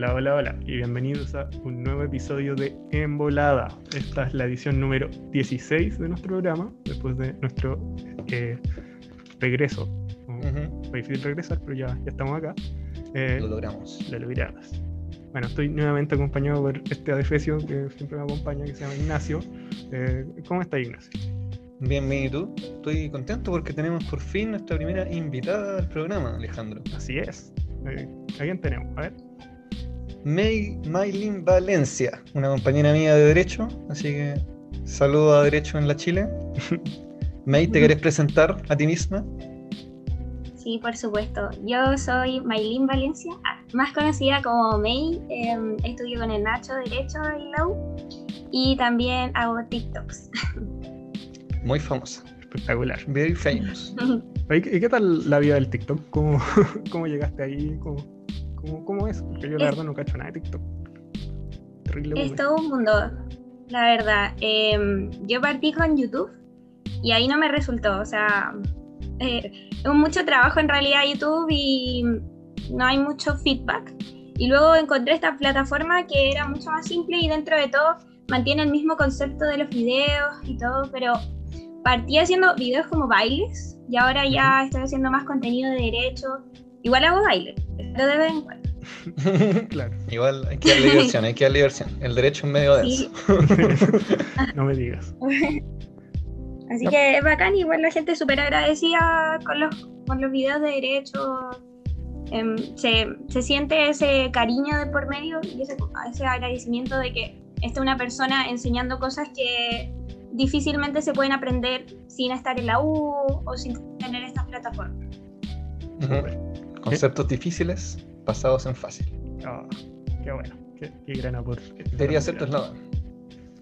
Hola, hola, hola y bienvenidos a un nuevo episodio de Embolada. Esta es la edición número 16 de nuestro programa, después de nuestro eh, regreso. Fue difícil regresar, pero ya, ya estamos acá. Eh, lo logramos. Lo logramos. Bueno, estoy nuevamente acompañado por este adefesio que siempre me acompaña, que se llama Ignacio. Eh, ¿Cómo está Ignacio? Bien, ¿y tú? Estoy contento porque tenemos por fin nuestra primera invitada al programa, Alejandro. Así es. Eh, ¿A quién tenemos? A ver. May Maylin Valencia, una compañera mía de Derecho, así que saludo a Derecho en la Chile. May, ¿te querés presentar a ti misma? Sí, por supuesto. Yo soy Maylin Valencia, más conocida como May. Em, estudio con el Nacho Derecho en la y también hago TikToks. Muy famosa. Espectacular. Very famous. ¿Y qué tal la vida del TikTok? ¿Cómo, cómo llegaste ahí? ¿Cómo, cómo, es? Porque yo la verdad no cacho nada de TikTok. Terrible. Es todo un mundo, la verdad. Em, yo partí con YouTube y ahí no me resultó. O sea, eh, es mucho trabajo en realidad YouTube y no hay mucho feedback. Y luego encontré esta plataforma que era mucho más simple y dentro de todo mantiene el mismo concepto de los videos y todo, pero partí haciendo videos como bailes y ahora ya estoy haciendo más contenido de derecho. Igual hago baile, pero de vez en cuando. claro. Igual hay que darle diversión, hay que darle diversión. El derecho es medio de eso. no me digas. Así que es bacán, igual la gente súper agradecida con los, con los videos de derecho. Em, se, se, siente ese cariño de por medio y ese, ese agradecimiento de que está una persona enseñando cosas que difícilmente se pueden aprender sin estar en la U o sin tener estas plataformas. Conceptos difíciles pasados en fácil. Ah, qué bueno, qué, gran aporte. Debería ser eslogan.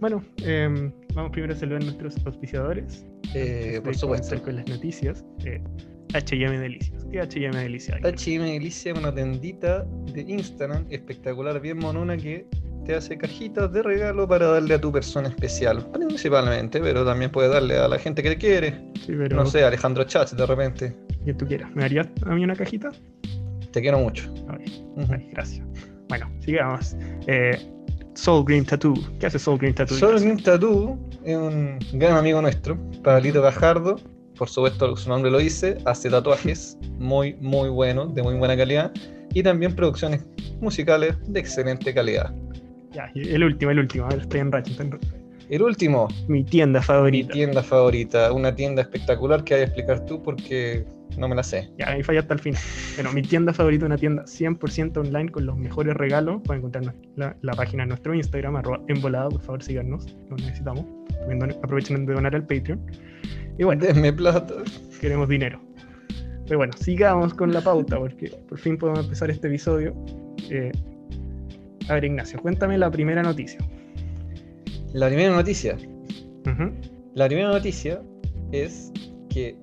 Bueno, em, vamos primero a saludar a nuestros auspiciadores. Eh, por supuesto. con las noticias. Eh, HM Delicias. ¿Qué HM Delicias? HM Delicias es una tendita de Instagram espectacular, bien monona que te hace cajitas de regalo para darle a tu persona especial, principalmente, pero también puedes darle a la gente que te quiere. No sé, Alejandro Chats de repente. Que tú quieras. ¿Me harías a mí una cajita? Te quiero mucho. gracias. Bueno, sigamos. Eh, Soul Green Tattoo. ¿Qué hace Soul Green Tattoo? Soul Green Tattoo es un gran amigo nuestro, Pablito Gajardo. Por supuesto, su nombre lo dice. Hace tatuajes muy, muy buenos, de muy buena calidad. Y también producciones musicales de excelente calidad. Ya, el último, el último. A ver, estoy en racha. El último. Mi tienda favorita. Mi tienda favorita. Una tienda espectacular que hay que explicar tú porque no me la sé. Ya, ahí fallaste al fin. Bueno, mi tienda favorita, una tienda 100% online con los mejores regalos. Pueden encontrar la, la página en nuestro Instagram, arroba embolada, por favor síganos, lo necesitamos. aprovechen de donar al Patreon. Y bueno, denme plata. Queremos dinero. Pero bueno, sigamos con la pauta porque por fin podemos empezar este episodio. Eh, a ver, Ignacio, cuéntame la primera noticia. La primera noticia. La primera noticia es que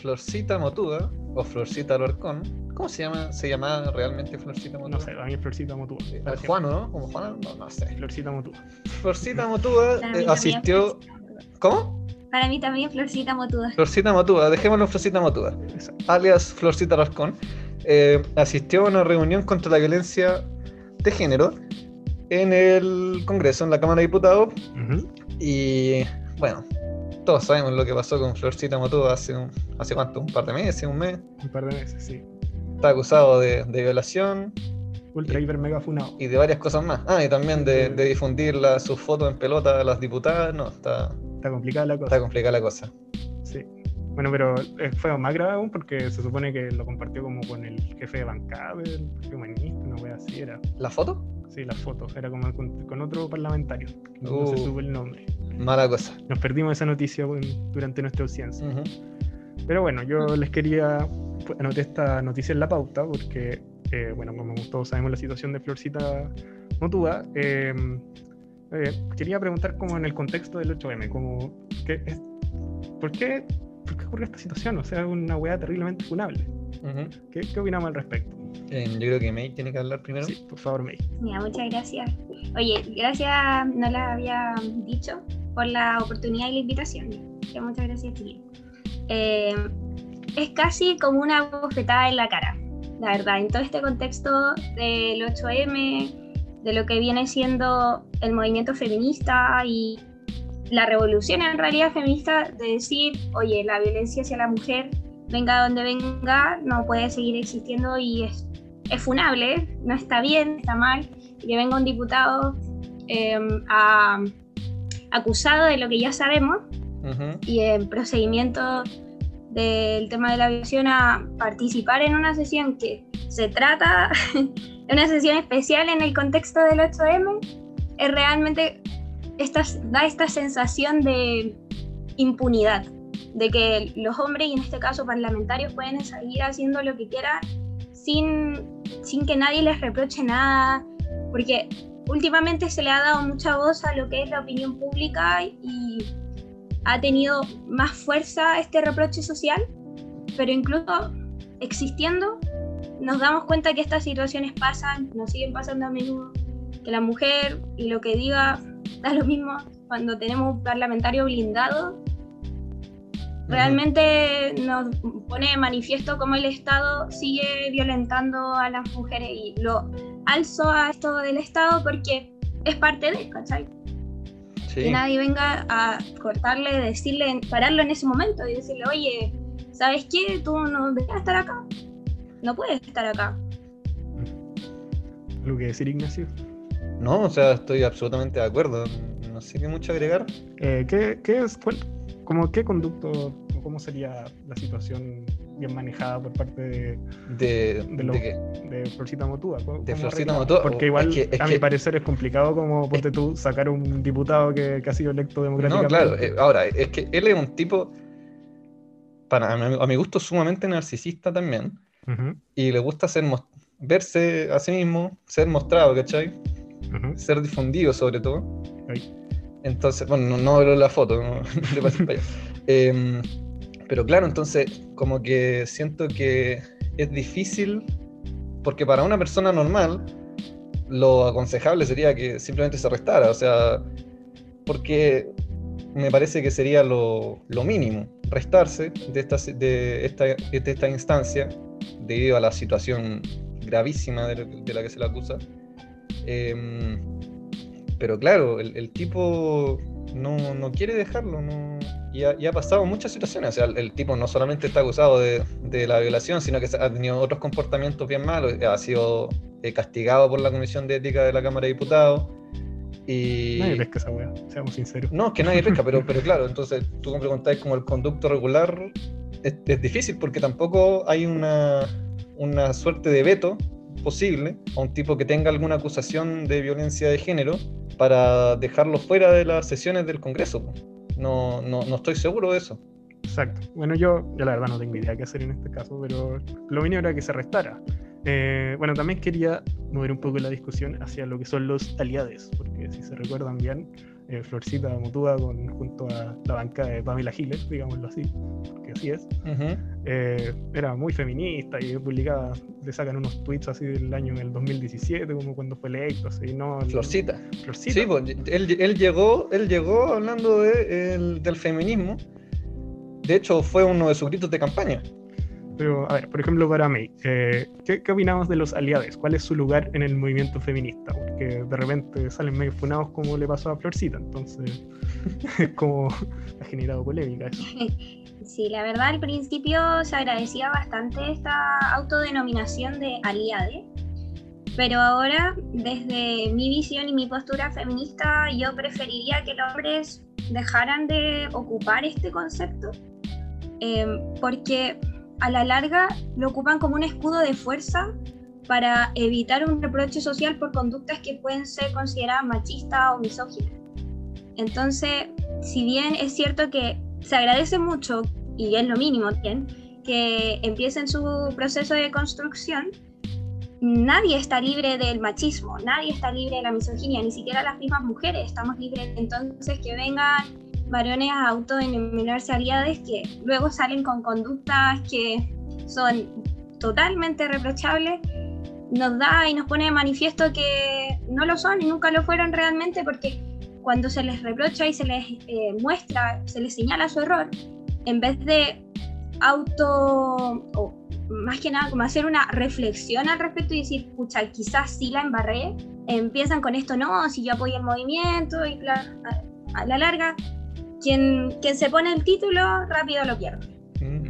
Florcita Motuda, o Florcita Alarcón, ¿cómo se llama? ¿Se llama realmente Florcita Motuda? No sé, a mí es Florcita Motuda. Eh, Juan, ¿no? ¿Como Juan? No, no sé. Florcita Motuda. Florcita Motuda eh, asistió. ¿Cómo? Para mí también Florcita Motuda. Florcita Motuda, dejémoslo Florcita Motuda. Alias Florcita Alarcón. Eh, asistió a una reunión contra la violencia de género en el Congreso, en la Cámara de Diputados. Y bueno, todos sabemos lo que pasó con Florcita Motú hace, un, hace cuánto, un par de meses, un mes. Un par de meses, sí. Está acusado de, violación. Ultra, hiper, mega funado. Y de varias cosas más. Ah, y también de, difundir sus fotos en pelota a las diputadas. No, está. Está complicada la cosa. Está complicada la cosa. Sí. Bueno, pero eh, fue más grave aún porque se supone que lo compartió como con el jefe de bancada del Partido Humanista, una wea así era. ¿La foto? Sí, la foto. Era como con, otro parlamentario. No se uh, supo el nombre. Mala cosa. Nos perdimos esa noticia durante nuestra ausencia. Pero bueno, yo les quería. Anoté esta noticia en la pauta porque, eh, bueno, como todos sabemos la situación de Florcita Motuda, em, eh, quería preguntar como en el contexto del 8M, como, ¿qué es, ¿por qué ¿por qué ocurre esta situación? O sea, es una weá terriblemente funable. ¿Qué, ¿Qué, opinamos al respecto? Eh, yo creo que May tiene que hablar primero. Sí, por favor, May. Mira, muchas gracias. Oye, gracias, no la había dicho, por la oportunidad y la invitación. muchas gracias, ti. Eh, es casi como una bofetada en la cara. la verdad, en todo este contexto del 8M, de lo que viene siendo el movimiento feminista y la revolución en realidad feminista de decir, oye, la violencia hacia la mujer, venga donde venga, no puede seguir existiendo y es, es funable, no está bien, está mal, que venga un diputado em, acusado de lo que ya sabemos y en procedimiento del tema de la violación a participar en una sesión que se trata de una sesión especial en el contexto del 8M, es realmente esta, da esta sensación de impunidad, de que los hombres, y en este caso parlamentarios, pueden seguir haciendo lo que quieran sin, sin que nadie les reproche nada, porque últimamente se le ha dado mucha voz a lo que es la opinión pública y ha tenido más fuerza este reproche social, pero incluso existiendo, nos damos cuenta que estas situaciones pasan, nos siguen pasando a menudo, que la mujer y lo que diga da lo mismo cuando tenemos un parlamentario blindado. Realmente nos pone de manifiesto cómo el Estado sigue violentando a las mujeres y lo alzo a esto del Estado porque es parte de, ¿cachai? Que nadie venga a cortarle, decirle, pararlo en ese momento y decirle, oye, ¿sabes qué? Tú no debes estar acá. No puedes estar acá. ¿Algo que decir, Ignacio? No, o sea, estoy absolutamente de acuerdo. No sé qué mucho agregar. Eh, ¿qué, qué, es, como, ¿Qué conducto, cómo sería la situación bien manejada por parte de, de, de, de, Florcita Motúa. De Florcita Motúa. Porque igual, a mi parecer, es complicado como, ponte tú, sacar un diputado que, ha sido electo democráticamente. No, claro. Eh, ahora, es que él es un tipo, para, a mi gusto, sumamente narcisista también. Y le gusta ser, verse a sí mismo, ser mostrado, ¿cachai? Ser difundido, sobre todo. Entonces, bueno, no, veo la foto, no, allá. Eh, pero claro, entonces como que siento que es difícil, porque para una persona normal lo aconsejable sería que simplemente se restara, o sea, porque me parece que sería lo, mínimo, restarse de esta, de, de esta instancia debido a la situación gravísima de, la que se le acusa. Em, pero claro, el, tipo no, no, quiere dejarlo, no, y ha, pasado muchas situaciones. O sea, el, tipo no solamente está acusado de, la violación, sino que ha tenido otros comportamientos bien malos. Ha sido eh, castigado por la Comisión de Ética de la Cámara de Diputados. Y... Nadie pesca esa weá, seamos sinceros. No, es que nadie pesca, pero, pero claro, entonces tú me preguntáis como el conducto regular es, es difícil porque tampoco hay una, una suerte de veto posible a un tipo que tenga alguna acusación de violencia de género para dejarlo fuera de las sesiones del Congreso. No, no, no estoy seguro de eso. Exacto. Bueno, yo, yo la verdad no tengo idea qué hacer en este caso, pero lo mínimo era que se restara. Eh, bueno, también quería mover un poco la discusión hacia lo que son los aliados, porque si se recuerdan bien, eh, Florcita Motúa con, junto a la banca de Pamela Giles, digámoslo así, porque así es, eh, era muy feminista y publicaba, le sacan unos tweets así del año del 2017, como cuando fue electo, así, ¿no? Florcita. Sí, pues, él, él, llegó, él llegó hablando de, del feminismo, de hecho fue uno de sus gritos de campaña. Pero, a ver, por ejemplo, para mí, eh, ¿qué, opinamos de los aliados? ¿Cuál es su lugar en el movimiento feminista? Porque de repente salen medio funados como le pasó a Florcita, entonces como ha generado polémica eso. Sí, la verdad al principio se agradecía bastante esta autodenominación de aliade, pero ahora desde mi visión y mi postura feminista yo preferiría que los hombres dejaran de ocupar este concepto, eh, porque a la larga lo ocupan como un escudo de fuerza para evitar un reproche social por conductas que pueden ser consideradas machistas o misóginas. Entonces, si bien es cierto que se agradece mucho, y es lo mínimo bien, que empiecen su proceso de construcción, nadie está libre del machismo, nadie está libre de la misoginia, ni siquiera las mismas mujeres estamos libres. Entonces, que vengan varones a autodenominarse aliados que luego salen con conductas que son totalmente reprochables, nos da y nos pone de manifiesto que no lo son y nunca lo fueron realmente porque cuando se les reprocha y se les eh, muestra, se les señala su error, en vez de auto, o más que nada como hacer una reflexión al respecto y decir, pucha, quizás sí la embarré, empiezan con esto, no, si yo apoyo el movimiento y a, la larga, quien, quien se pone el título rápido lo pierde.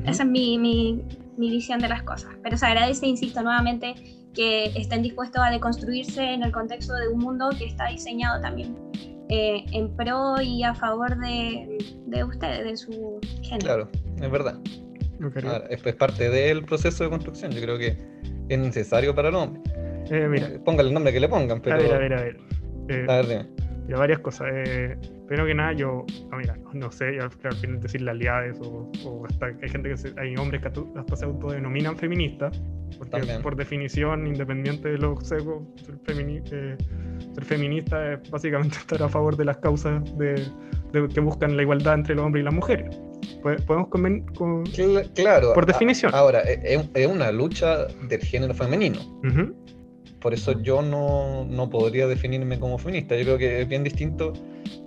Esa es mi, mi, mi visión de las cosas. Pero se agradece, insisto nuevamente, que estén dispuestos a deconstruirse en el contexto de un mundo que está diseñado también eh, en pro y a favor de, de ustedes, de su género. Claro, es verdad. es, parte del proceso de construcción. Yo creo que es necesario para el hombre. Eh, mira. Eh, póngale el nombre que le pongan, pero. A ver, a ver, a ver. Eh, a ver, dime varias cosas. Eh, primero que nada, yo, no, sé, al final decir las aliadas o, o, hasta hay gente que hay hombres que hasta se autodenominan feministas, porque por definición, independiente de los sexos, eh, ser, feminista es básicamente estar a favor de las causas de, que buscan la igualdad entre los hombres y las mujeres. Podemos comer con, claro. Por definición. Ahora, es, una lucha del género femenino. Por eso yo no, no, podría definirme como feminista. Yo creo que es bien distinto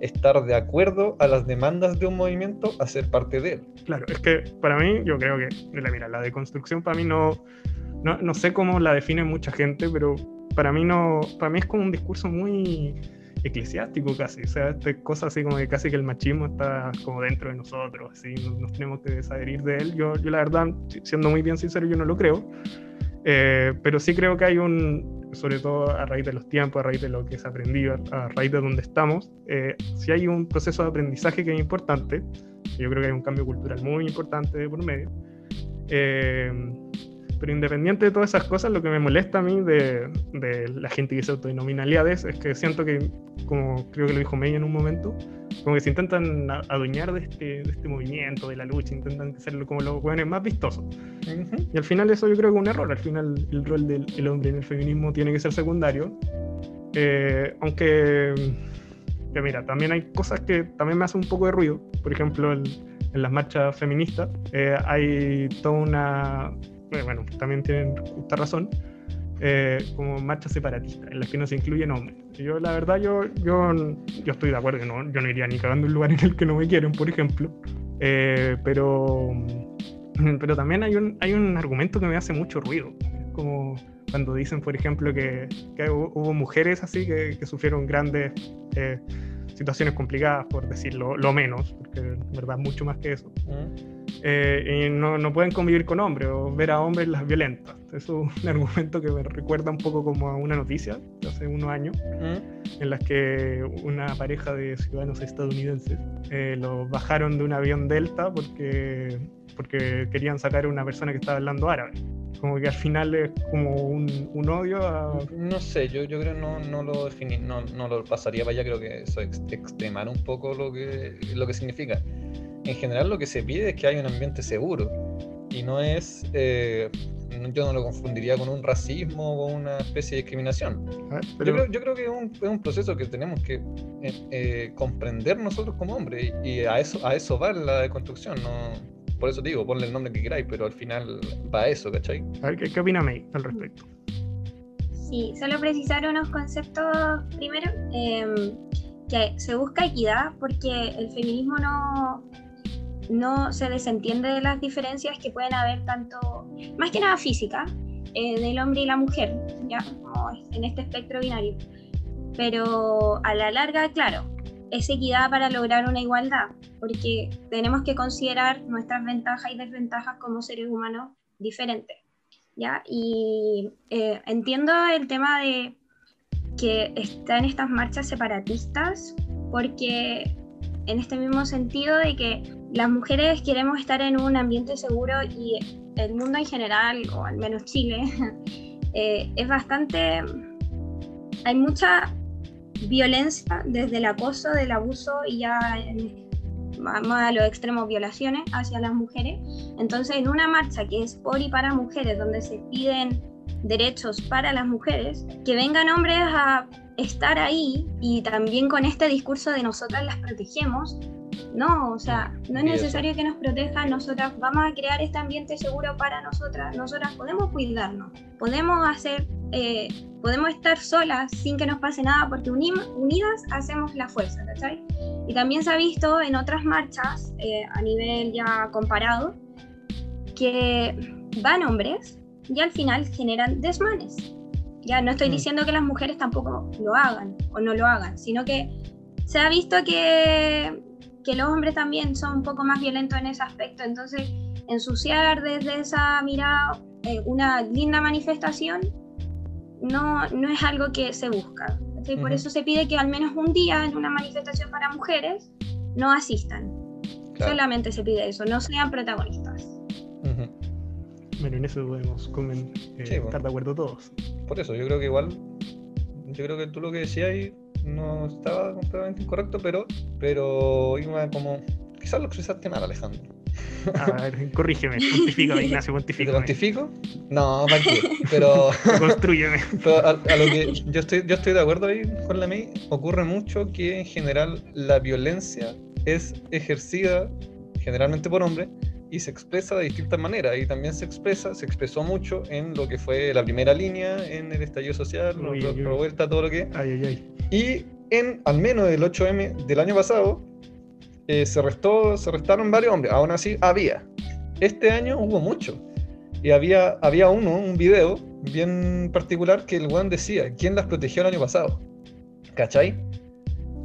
estar de acuerdo a las demandas de un movimiento a ser parte de él. Claro, es que para mí, yo creo que, mira, la deconstrucción para mí no, no, no sé cómo la define mucha gente, pero para mí no, para mí es como un discurso muy eclesiástico casi, o sea, esta cosa así como que casi que el machismo está como dentro de nosotros, así nos, tenemos que desadherir de él. Yo, yo la verdad, siendo muy bien sincero, yo no lo creo, eh, pero sí creo que hay un, sobre todo a raíz de los tiempos, a raíz de lo que se aprendido, a raíz de donde estamos, eh, si hay un proceso de aprendizaje que es importante, yo creo que hay un cambio cultural muy importante por medio. Eh, pero independiente de todas esas cosas, lo que me molesta a mí de, de la gente que se autodenomina aliades es que siento que, como creo que lo dijo May en un momento, como que se intentan adueñar de este, de este movimiento, de la lucha, intentan hacerlo como los jóvenes más vistosos. Y al final eso yo creo que es un error, al final el rol del hombre en el feminismo tiene que ser secundario, eh, aunque, que mira, también hay cosas que también me hacen un poco de ruido, por ejemplo, en las marchas feministas eh, hay toda una bueno, también tienen justa razón, eh, como marchas separatistas, en las que no se incluyen hombres. Yo, la verdad, yo, yo, yo estoy de acuerdo, ¿no? yo no iría ni cagando un lugar en el que no me quieren, por ejemplo, eh, pero, pero también hay un, hay un argumento que me hace mucho ruido, como cuando dicen, por ejemplo, que, que hubo mujeres así que, que sufrieron grandes situaciones complicadas, por decirlo lo menos, porque en verdad mucho más que eso. Eh, y no, no, pueden convivir con hombres o ver a hombres las violentas. Eso es un argumento que me recuerda un poco como a una noticia de hace unos años, en las que una pareja de ciudadanos estadounidenses eh, los bajaron de un avión Delta porque, porque querían sacar a una persona que estaba hablando árabe como que al final es como un, un odio a... No sé, yo, yo creo que no, no lo definí, no, no, lo pasaría para allá, creo que eso es extremar un poco lo que, lo que significa. En general lo que se pide es que haya un ambiente seguro y no es... Eh, yo no lo confundiría con un racismo o una especie de discriminación. Ah, yo, creo, yo, creo, que es un, es un, proceso que tenemos que eh, eh, comprender nosotros como hombres y, y, a, eso, a eso va la deconstrucción, no por eso digo, ponle el nombre que queráis, pero al final va a eso, ¿cachai? A ver, ¿qué, opina May al respecto? Sí, solo precisar unos conceptos primero, em, que se busca equidad porque el feminismo no, no se desentiende de las diferencias que pueden haber tanto, más que nada física, eh, del hombre y la mujer, ya, en este espectro binario. Pero a la larga, claro, es equidad para lograr una igualdad, porque tenemos que considerar nuestras ventajas y desventajas como seres humanos diferentes. ¿ya? Y eh, entiendo el tema de que están estas marchas separatistas, porque en este mismo sentido de que las mujeres queremos estar en un ambiente seguro y el mundo en general, o al menos Chile, eh, es bastante... Hay mucha violencia, desde el acoso, del abuso y ya más a los extremos violaciones hacia las mujeres. Entonces, en una marcha que es por y para mujeres, donde se piden derechos para las mujeres, que vengan hombres a estar ahí y también con este discurso de nosotras las protegemos, no, o sea, no es necesario que nos protejan, nosotras vamos a crear este ambiente seguro para nosotras, nosotras podemos cuidarnos, podemos hacer, eh, podemos estar solas sin que nos pase nada porque unidas hacemos la fuerza, ¿cachai? Y también se ha visto en otras marchas, eh, a nivel ya comparado, que van hombres y al final generan desmanes. Ya no estoy mm. diciendo que las mujeres tampoco lo hagan o no lo hagan, sino que se ha visto que, que los hombres también son un poco más violentos en ese aspecto. Entonces, ensuciar desde esa mirada eh, una linda manifestación no, no es algo que se busca. Por eso se pide que al menos un día en una manifestación para mujeres no asistan. Solamente se pide eso, no sean protagonistas. Bueno, en eso podemos eh, estar de acuerdo todos. Por eso, yo creo que igual, yo creo que tú lo que decías no estaba completamente incorrecto, pero, pero iba como, quizás lo expresaste mal, Alejandro. A ver, corrígeme, pontifícame, Ignacio, pontifícame. ¿Te pontifico? No, ¿para qué? Pero. Construyeme. a, lo que yo estoy, yo estoy de acuerdo ahí con la May, ocurre mucho que en general la violencia es ejercida generalmente por hombres y se expresa de distintas maneras. Y también se expresa, se expresó mucho en lo que fue la primera línea, en el estallido social, revuelta, todo lo que. Ay, ay, ay. Y en al menos el 8M del año pasado, eh, se, restó, se restaron varios hombres, aún así había. Este año hubo mucho. Y había, había uno, un video bien particular que el weón decía, ¿quién las protegió el año pasado? ¿Cachai?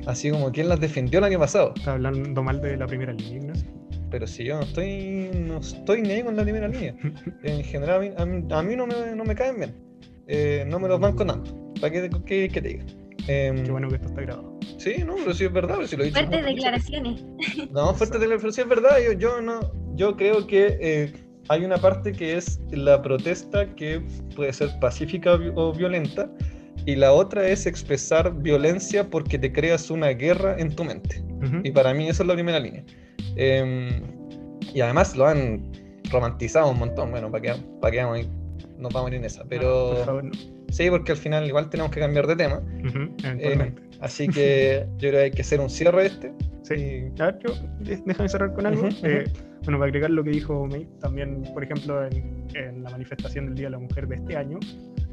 Así como, ¿quién las defendió el año pasado? Está hablando mal de la primera línea, Pero si yo no estoy, no estoy ni con la primera línea. En general, a mí, no, me, no, me, caen bien. Eh, no me los van con tanto. ¿Para qué, qué, qué te diga? Em, Qué bueno que esto está grabado. Sí, no, pero sí es verdad. Si lo he dicho fuertes declaraciones. No, fuertes declaraciones, pero sí es verdad. Yo, yo, no, yo creo que eh, hay una parte que es la protesta que puede ser pacífica o violenta, y la otra es expresar violencia porque te creas una guerra en tu mente. Y para mí eso es la primera línea. Em, y además lo han romantizado un montón. Bueno, para que, para que vamos, nos vamos a ir en esa. Pero. Sí, porque al final igual tenemos que cambiar de tema. Eh, así que yo creo que hay que hacer un cierre este. Sí. A ver, yo, déjame cerrar con algo. Eh, bueno, para agregar lo que dijo May, también, por ejemplo, en, la manifestación del Día de la Mujer de este año,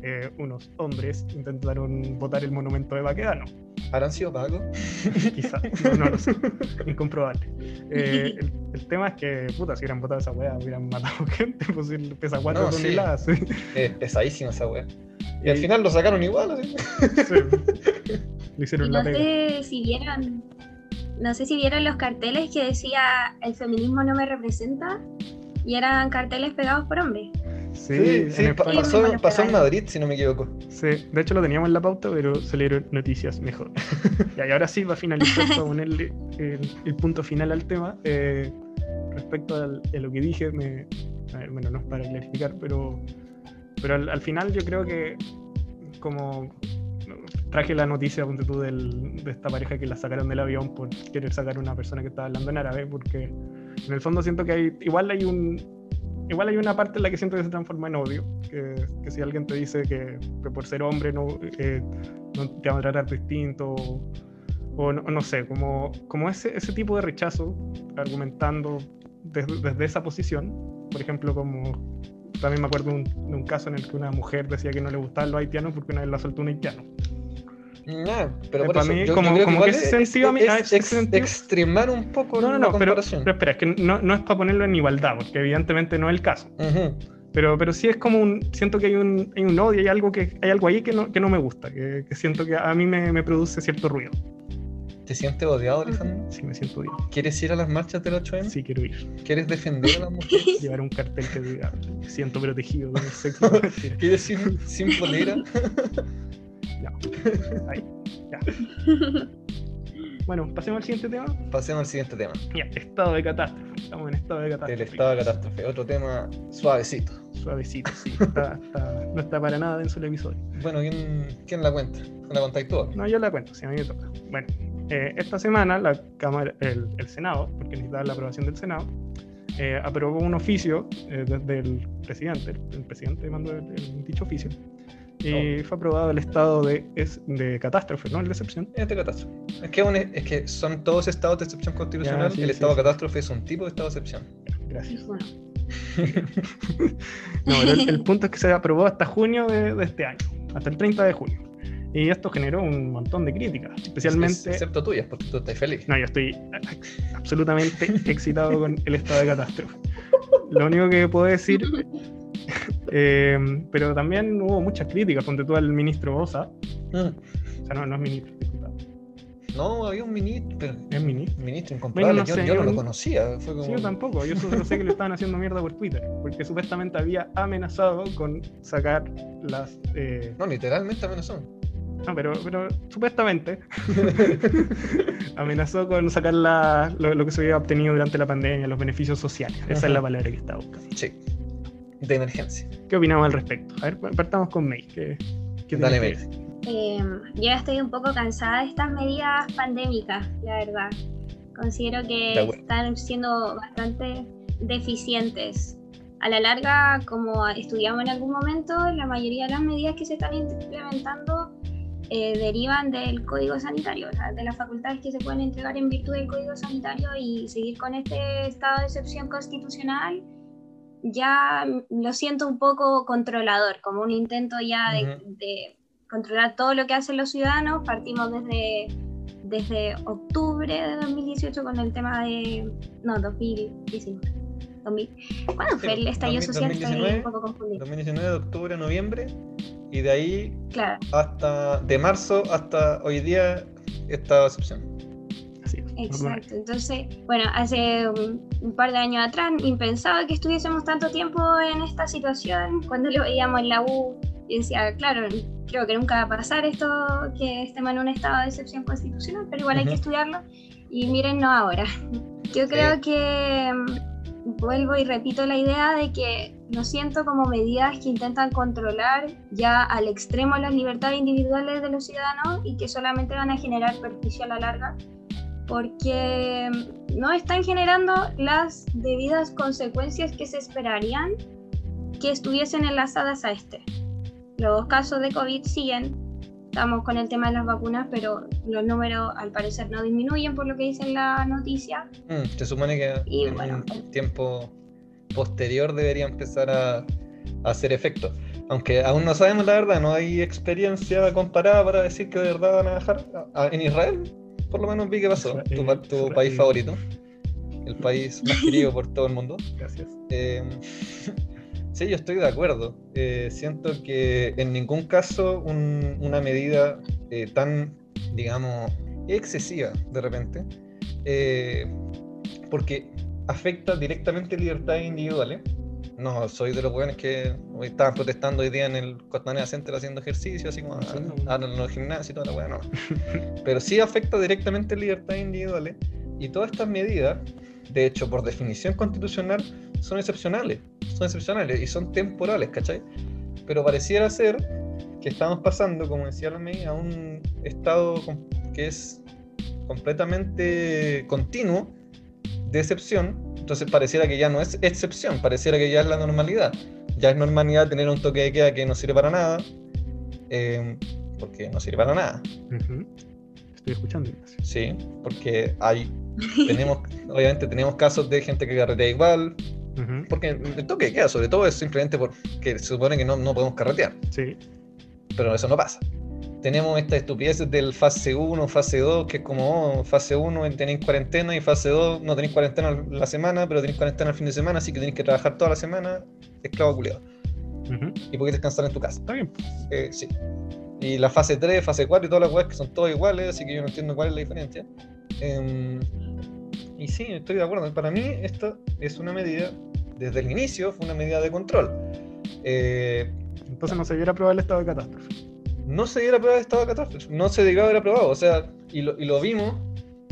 eh, unos hombres intentaron votar el monumento de Baquedano. ¿Habrán sido pagos? Quizás, no, lo sé, incomprobable. el, tema es que, puta, si hubieran votado esa weá, hubieran matado gente, pues pesa 4 toneladas. Es pesadísima esa weá. Y al final lo sacaron igual, así. hicieron no sé si vieron, no sé si vieron los carteles que decía el feminismo no me representa y eran carteles pegados por hombres. Sí, sí, pasó, en Madrid, si no me equivoco. Sí, de hecho lo teníamos en la pauta, pero salieron noticias mejor. y ahora sí, va a finalizar para ponerle el, punto final al tema. Eh, respecto a lo que dije, me, bueno, no es para clarificar, pero pero al, final yo creo que como traje la noticia tú, del, de esta pareja que la sacaron del avión por querer sacar a una persona que estaba hablando en árabe, porque en el fondo siento que hay, igual hay un igual hay una parte en la que siento que se transforma en odio, que, que si alguien te dice que, por ser hombre no, eh, no, te va a tratar distinto, o, no, sé, como, como ese, ese tipo de rechazo, argumentando desde, desde esa posición, por ejemplo, como también me acuerdo de un, caso en el que una mujer decía que no le gustaban los haitianos porque una vez la soltó un haitiano. No, pero eh, para mí, como, como que ese sentido a mí. Es, extremar un poco no, no, no, pero, pero, espera, es que no, no, es para ponerlo en igualdad, porque evidentemente no es el caso. Pero, pero sí es como un. Siento que hay un, hay un odio, hay algo, que, hay algo ahí que no, que no me gusta, que, que siento que a mí me, me produce cierto ruido. ¿Te sientes odiado, Alejandro? Sí, me siento odiado. ¿Quieres ir a las marchas del 8M? Sí, quiero ir. ¿Quieres defender a las mujeres? Llevar un cartel que diga, siento protegido con el sexo. ¿Quieres ir sin polera? ya. Ahí. Ya. Bueno, pasemos al siguiente tema. Pasemos al siguiente tema. Ya, estado de catástrofe. Estamos en estado de catástrofe. El estado de catástrofe, otro tema suavecito. Suavecito, sí. Está, no está para nada denso el episodio. Bueno, ¿quién, quién la cuenta? ¿La contáis tú? No, yo la cuento, si a mí me toca. Bueno, eh, esta semana la Cámara, el, Senado, porque necesitaba la aprobación del Senado, eh, aprobó un oficio eh, del presidente, el presidente mandó el, dicho oficio, y fue aprobado el estado de, es, de catástrofe, ¿no? El de excepción. Es de catástrofe. Es que, es que son todos estados de excepción constitucional. el estado de catástrofe es un tipo de estado de excepción. Gracias. no, el, punto es que se aprobó hasta junio de, de este año, hasta el 30 de junio. Y esto generó un montón de críticas, especialmente... Excepto tuyas, porque tú estás feliz. No, yo estoy absolutamente excitado con el estado de catástrofe. lo único que puedo decir, eh, pero también hubo muchas críticas, ponte tú al ministro Bosa. Mm. O sea, no, no es ministro, no, había un ministro. ¿Es ministro? Ministro incomparable. yo, no lo conocía. Sí, yo tampoco. Yo solo sé que le estaban haciendo mierda por Twitter. Porque supuestamente había amenazado con sacar las. Eh, no, literalmente amenazó. No, pero, pero supuestamente amenazó con sacar lo, que se había obtenido durante la pandemia, los beneficios sociales. Esa es la palabra que estaba buscando. Sí. De emergencia. ¿Qué opinamos al respecto? A ver, partamos con May. ¿Qué, Dale, May. Eh, yo ya estoy un poco cansada de estas medidas pandémicas, la verdad. Considero que están siendo bastante deficientes. A la larga, como estudiamos en algún momento, la mayoría de las medidas que se están implementando eh, derivan del código sanitario, de las facultades que se pueden entregar en virtud del código sanitario y seguir con este estado de excepción constitucional ya lo siento un poco controlador, como un intento ya de controlar todo lo que hacen los ciudadanos. Partimos desde, desde octubre de 2018 con el tema de... No, 2019. ¿Cuándo fue el estallido social? 2019, un poco confundido. 2019 de octubre noviembre y de ahí hasta de marzo hasta hoy día esta excepción. Exacto, entonces, bueno, hace un, un, par de años atrás impensaba que estuviésemos tanto tiempo en esta situación, cuando lo veíamos en la U y decía, claro, creo que nunca va a pasar esto, que estemos en un estado de excepción constitucional, pero igual hay que estudiarlo. Y miren, no ahora. Yo creo que mm, vuelvo y repito la idea de que lo siento como medidas que intentan controlar ya al extremo las libertades individuales de los ciudadanos y que solamente van a generar perjuicio a la larga porque no están generando las debidas consecuencias que se esperarían que estuviesen enlazadas a este. Los casos de COVID siguen, estamos con el tema de las vacunas, pero los números al parecer no disminuyen por lo que dice la noticia. Mm, se supone que en un pues tiempo posterior debería empezar a, hacer efecto. Aunque aún no sabemos la verdad, no hay experiencia comparada para decir que de verdad van a dejar en Israel. Por lo menos vi que pasó, tu, país favorito, el país más querido por todo el mundo. Gracias. Eh, Sí, yo estoy de acuerdo. Eh, siento que en ningún caso una medida eh, tan, digamos, excesiva de repente, eh, porque afecta directamente libertades individuales. No, soy de los buenos que hoy estaban protestando hoy día en el Costanera Center haciendo ejercicio, así como en los gimnasios y toda la weá, no. Pero sí afecta directamente libertades individuales y todas estas medidas, de hecho, por definición constitucional, son excepcionales son excepcionales y son temporales, ¿cachai? Pero pareciera ser que estamos pasando, como decía Lamey, a un estado que es completamente continuo de excepción. Entonces pareciera que ya no es excepción, pareciera que ya es la normalidad. Ya es normalidad tener un toque de queda que no sirve para nada, eh, porque no sirve para nada. Estoy escuchando. Sí, porque hay, tenemos, obviamente tenemos casos de gente que carretea igual, porque el toque de queda, sobre todo, es simplemente porque se supone que no, no podemos carretear. Sí. Pero eso no pasa. Tenemos esta estupidez del fase 1, fase 2, que es como, oh, fase 1 tenéis cuarentena y fase 2 no tenéis cuarentena la semana, pero tenéis cuarentena el fin de semana, así que tenéis que trabajar toda la semana, esclavo culiado. Y podéis descansar en tu casa. Está bien. Eh, sí. Y la fase 3, fase 4 y todas las weas que son todas iguales, así que yo no entiendo cuál es la diferencia. Eh, y sí, estoy de acuerdo. Para mí, esto es una medida, desde el inicio, fue una medida de control. Eh, Entonces no se debiera aprobar el estado de catástrofe. No se aprobar el estado de catástrofe. No se debiera haber aprobado. O sea, y lo, y lo vimos,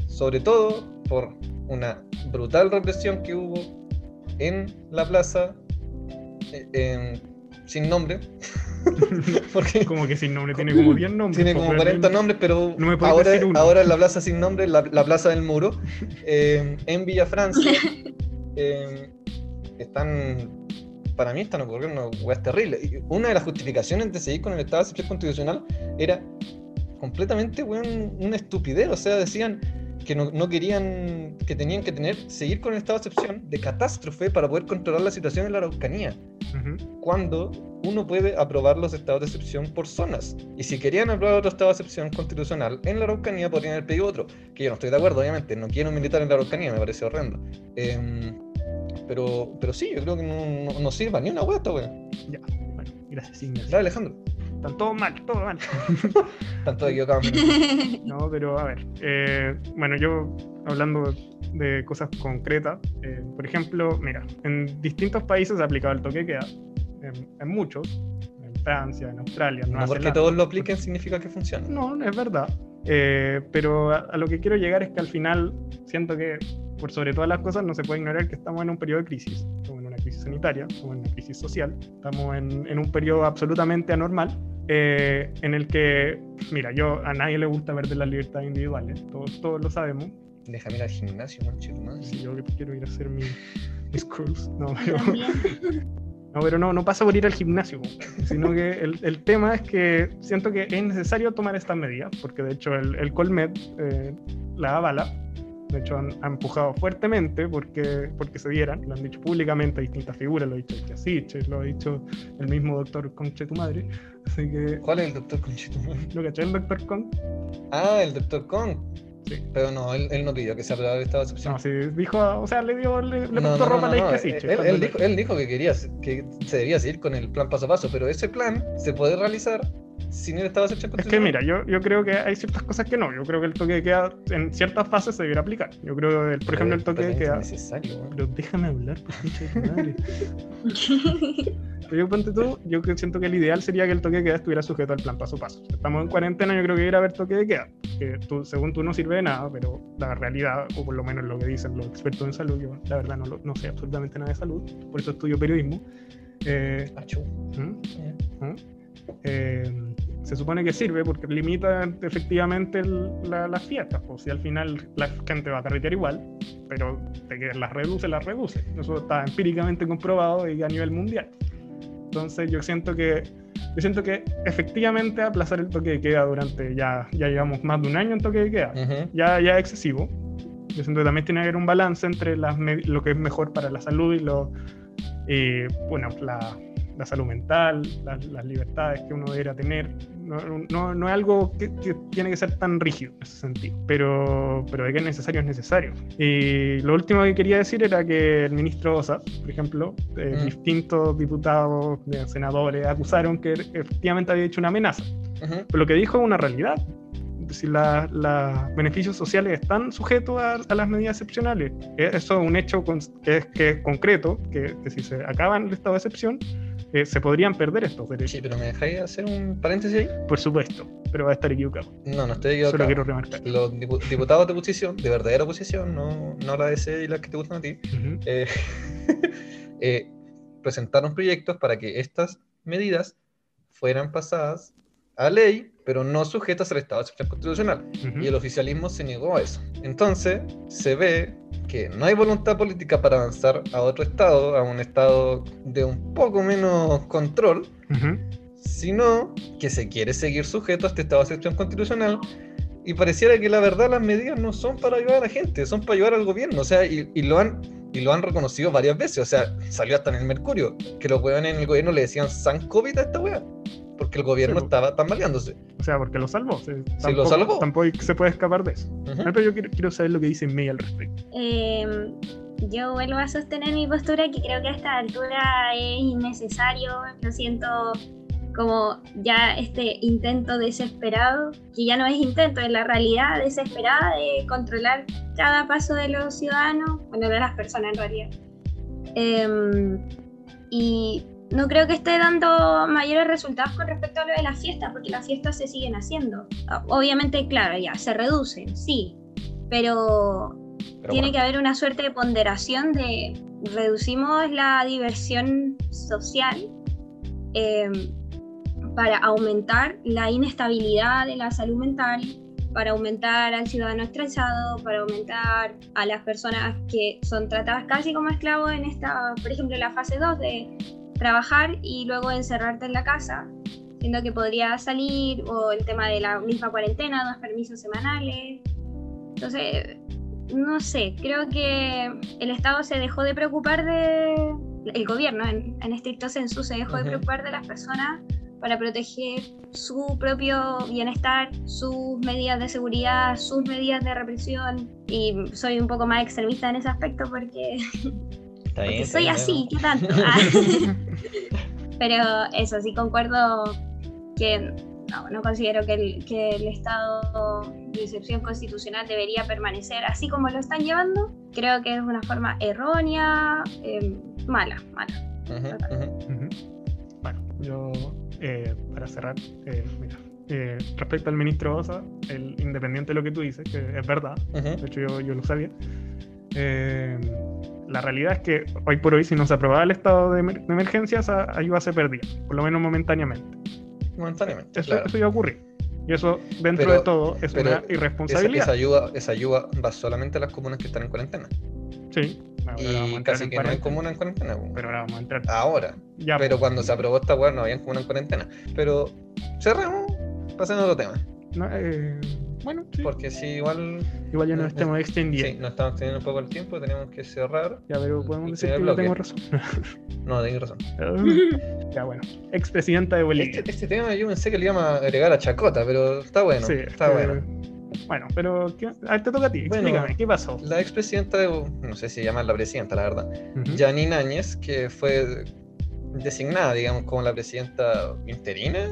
sobre todo, por una brutal represión que hubo en la plaza, eh, en sin nombre. Porque como que sin nombre, tiene como 10 nombres. Tiene como 40 nombres, pero ahora, ahora en la plaza sin nombre, la, la plaza del muro, eh, en Villa Francia, eh, están, para mí están ocurriendo weas terribles. Una de las justificaciones de seguir con el estado de excepción constitucional era completamente una estupidez. O sea, decían que no, querían, que tenían que tener, seguir con el estado de excepción de catástrofe para poder controlar la situación en la Araucanía. Cuando uno puede aprobar los estados de excepción por zonas. Y si querían aprobar otro estado de excepción constitucional en la Araucanía, podrían haber pedido otro. Que yo no estoy de acuerdo, obviamente. No quiero militar en la Araucanía, me parece horrendo. Em, pero, pero sí, yo creo que no, no, sirva ni una vuelta, weón. Ya, bueno, gracias, Ignacio. Dale, Alejandro. Están todos mal, todo mal. Están todos equivocados. no, pero a ver, eh, bueno, yo hablando de cosas concretas, eh, por ejemplo, mira, en distintos países se ha aplicado el toque de queda, en, muchos, en Francia, en Australia. No porque todos lo apliquen significa que funciona. No, es verdad. Eh, pero a, lo que quiero llegar es que al final siento que por sobre todas las cosas no se puede ignorar que estamos en un periodo de crisis. Estamos en una crisis sanitaria, estamos en una crisis social, estamos en, en un periodo absolutamente anormal eh, en el que, mira, yo a nadie le gusta perder las libertades individuales, todos, todos lo sabemos. Déjame ir al gimnasio, manchito, ¿no? Sí, yo quiero ir a hacer mi, mis curls. No, pero, no, pero no, no pasa por ir al gimnasio, sino que el, el, tema es que siento que es necesario tomar estas medidas, porque de hecho el, el Colmet eh, la avala de hecho, han, empujado fuertemente porque, porque se dieran, lo han dicho públicamente a distintas figuras, lo ha dicho el lo ha dicho el mismo doctor Conche tu madre. Así que, ¿Cuál es el doctor Conche tu madre? ¿Lo caché el doctor Kong? Ah, el doctor Kong. Sí. Pero no, él, él, no pidió que se estado de excepción. No, sí, dijo, o sea, le dio, le, le puso ropa a la él, él, dijo, él dijo que quería, que se debía seguir con el plan paso a paso, pero ese plan se puede realizar sin el estado de excepción Es que mira, yo, yo creo que hay ciertas cosas que no. Yo creo que el toque de queda en ciertas fases se debería aplicar. Yo creo que, por ejemplo, el toque de queda. Necesario, pero déjame hablar, por madre. yo ponte tú, yo siento que el ideal sería que el toque de queda estuviera sujeto al plan paso a paso. Estamos en cuarentena, yo creo que ir a ver toque de queda, que tú, según tú no sirve de nada, pero la realidad, o por lo menos lo que dicen los expertos en salud, yo la verdad no, no sé absolutamente nada de salud, por eso estudio periodismo. Eh, ¿Mm? ¿Mm? Eh, se supone que sirve porque limita efectivamente las fiestas. O pues, si al final la gente va a carretear igual, pero de que las reduce, las reduce. Eso está empíricamente comprobado y a nivel mundial. Entonces yo siento que yo siento que efectivamente aplazar el toque de queda durante ya, ya llevamos más de un año en toque de queda, ya, ya es excesivo. Yo siento que también tiene que haber un balance entre las, lo que es mejor para la salud y lo, bueno, la, la salud mental, las libertades que uno debería tener. No, no, no es algo que, tiene que ser tan rígido en ese sentido, pero, pero de que es necesario, es necesario. Y lo último que quería decir era que el ministro Osa, por ejemplo, eh, mm. distintos diputados, senadores, acusaron que efectivamente había hecho una amenaza. Pero lo que dijo es una realidad si los beneficios sociales están sujetos a, las medidas excepcionales. Eso es un hecho que, es, que es concreto, que, que, si se acaba el estado de excepción, se podrían perder estos derechos. Sí, pero ¿me dejáis hacer un paréntesis ahí? Por supuesto, pero va a estar equivocado. No, no estoy equivocado. Solo quiero remarcar. Los diputados de oposición, de verdadera oposición, no, no la de ese y las que te gustan a ti, eh, eh, presentaron proyectos para que estas medidas fueran pasadas a ley, pero no sujetas al Estado de excepción constitucional. Y el oficialismo se negó a eso. Entonces, se ve que no hay voluntad política para avanzar a otro estado, a un estado de un poco menos control, sino que se quiere seguir sujeto a este estado de excepción constitucional y pareciera que la verdad las medidas no son para ayudar a la gente, son para ayudar al gobierno, o sea, y, lo han y lo han reconocido varias veces, o sea, salió hasta en el Mercurio, que los weones en el gobierno le decían San COVID a esta wea porque el gobierno estaba tambaleándose. O sea, porque lo salvó. Sí, lo salvó. Tampoco se puede escapar de eso. Pero yo quiero, saber lo que dice May al respecto. Em, yo vuelvo a sostener mi postura que creo que a esta altura es innecesario. Lo siento como ya este intento desesperado, que ya no es intento, es la realidad desesperada de controlar cada paso de los ciudadanos, bueno, de las personas en realidad. Em, y no creo que esté dando mayores resultados con respecto a lo de las fiestas, porque las fiestas se siguen haciendo. Obviamente, claro, ya se reducen, sí, pero, tiene que haber una suerte de ponderación de reducimos la diversión social em, para aumentar la inestabilidad de la salud mental, para aumentar al ciudadano estresado, para aumentar a las personas que son tratadas casi como esclavos en esta, por ejemplo, la fase 2 de trabajar y luego encerrarte en la casa, siendo que podría salir, o el tema de la misma cuarentena, dos permisos semanales. Entonces, no sé, creo que el Estado se dejó de preocupar de, el gobierno en, estricto senso, se dejó de preocupar de las personas para proteger su propio bienestar, sus medidas de seguridad, sus medidas de represión. Y soy un poco más extremista en ese aspecto porque soy así, ¿qué tanto? Pero eso, sí concuerdo que no, no considero que el, que el estado de excepción constitucional debería permanecer así como lo están llevando. Creo que es una forma errónea, em, mala, mala. Bueno, yo eh, para cerrar, eh, mira, eh, respecto al ministro Osa, el, independiente de lo que tú dices, que es verdad, de hecho yo, yo lo sabía, la realidad es que hoy por hoy si no se aprobaba el estado de, emergencia, esa ayuda se perdía, por lo menos momentáneamente. Momentáneamente. Eso, eso iba a ocurrir. Y eso, dentro de todo, es una irresponsabilidad. Esa, ayuda, esa ayuda va solamente a las comunas que están en cuarentena. Sí. y casi que no hay comuna en cuarentena. Pero ahora vamos a entrar. Ahora. Ya, pero pues. cuando se aprobó esta weá no había comuna en cuarentena. Pero cerramos, pasando a otro tema. No, eh, bueno, sí. Porque si igual. Igual ya nos estamos extendiendo. Sí, nos estamos extendiendo un poco el tiempo, tenemos que cerrar. Ya, pero podemos decir que yo tengo razón. no, tengo razón. ya, bueno. Expresidenta de Bolivia. Este, este, tema yo pensé que le íbamos a agregar a Chacota, pero está bueno. Sí, está bueno. Bueno, pero a ver, te toca a ti. Explícame, ¿qué pasó? La expresidenta de. No sé si llama la presidenta, la verdad. Janine Áñez, que fue designada, digamos, como la presidenta interina.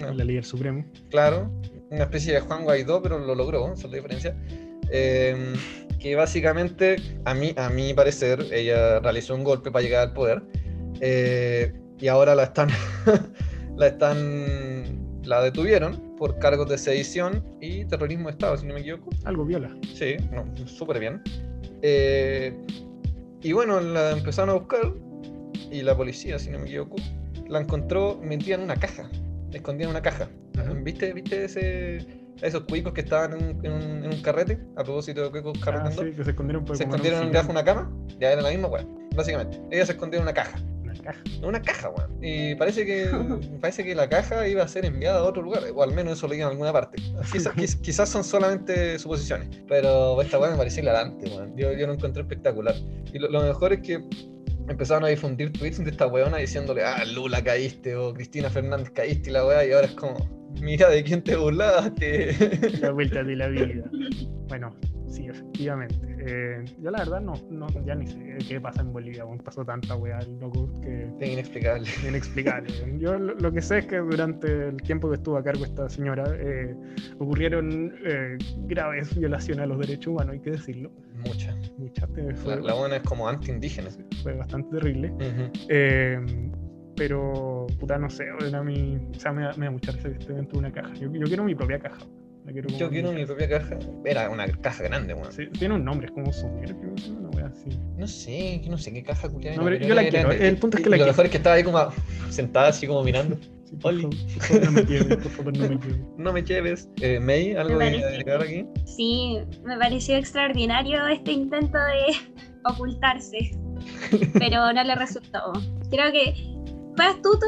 La líder supremo. Claro, una especie de Juan Guaidó, pero lo logró, esa es la diferencia. Em, que básicamente, a mí, a mi parecer, ella realizó un golpe para llegar al poder. Eh, y ahora la están, la están, la detuvieron por cargos de sedición y terrorismo de Estado, si no me equivoco. Algo viola. Sí, no, súper bien. Eh, y bueno, la empezaron a buscar y la policía, si no me equivoco, la encontró metida en una caja, escondida en una caja. ¿Viste, viste ese, esos cuicos que estaban en un, carrete? A propósito de cuicos ah, carreteando. sí, que se escondieron, se escondieron en una cama. Ya era la misma, weón. Básicamente. Ella se escondió en una caja. Una caja. Una caja, weón. Y parece que, parece que la caja iba a ser enviada a otro lugar. O al menos eso leí en alguna parte. Quizás, son solamente suposiciones. Pero esta weón me pareció hilarante, weón. Yo, yo lo encontré espectacular. Y lo mejor es que empezaron a difundir tweets de esta weona diciéndole, ah, Lula caíste o Cristina Fernández caíste y la weá, y ahora es como, mira de quién te burlaste. La vuelta de la vida. Bueno, sí, efectivamente. Eh, yo la verdad no, no, ya ni sé qué pasa en Bolivia, pasó tanta weá, loco, que... Es inexplicable. Inexplicable. yo lo, que sé es que durante el tiempo que estuvo a cargo esta señora, eh, ocurrieron eh, graves violaciones a los derechos humanos, hay que decirlo. Muchas. Muchas. La, buena es como anti-indígena. Fue bastante terrible. Pero, puta, no sé, a mí, o sea, me da, me da mucha risa que esté dentro de una caja. Yo, yo quiero mi propia caja. Yo quiero mi propia caja. Era una caja grande, weón. Sí, tiene un nombre, es como Sumir, una wea así. No sé, no sé qué caja culiada. No, yo la quiero. El punto es que la quiero. Lo mejor es que estaba ahí como sentada así como mirando. Sí, por, favor, no me lleves, por favor, no me lleves. no me lleves. Eh, May, ¿algo de agregar aquí? Sí, me pareció extraordinario este intento de ocultarse, pero no le resultó. Creo que fue astuto,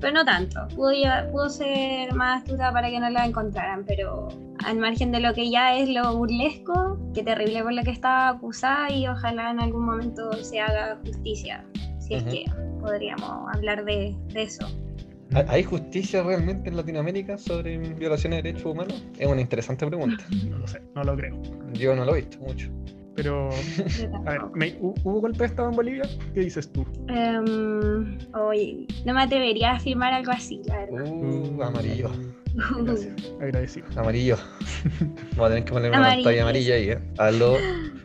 pero no tanto. Pudo, pudo ser más astuta para que no la encontraran, pero al margen de lo que ya es lo burlesco, qué terrible por lo que estaba acusada y ojalá en algún momento se haga justicia, si es que podríamos hablar de, de eso. ¿Hay justicia realmente en Latinoamérica sobre violaciones de derechos humanos? Es una interesante pregunta. No lo sé, no lo creo. Yo no lo he visto mucho. Pero, a ver, ¿hubo golpe de Estado en Bolivia? ¿Qué dices tú? Um, oye, no me atrevería a afirmar algo así, la verdad. Uh, amarillo. Gracias, agradecido. Amarillo. Vamos a tener que poner una pantalla amarilla ahí, ¿eh? Aló,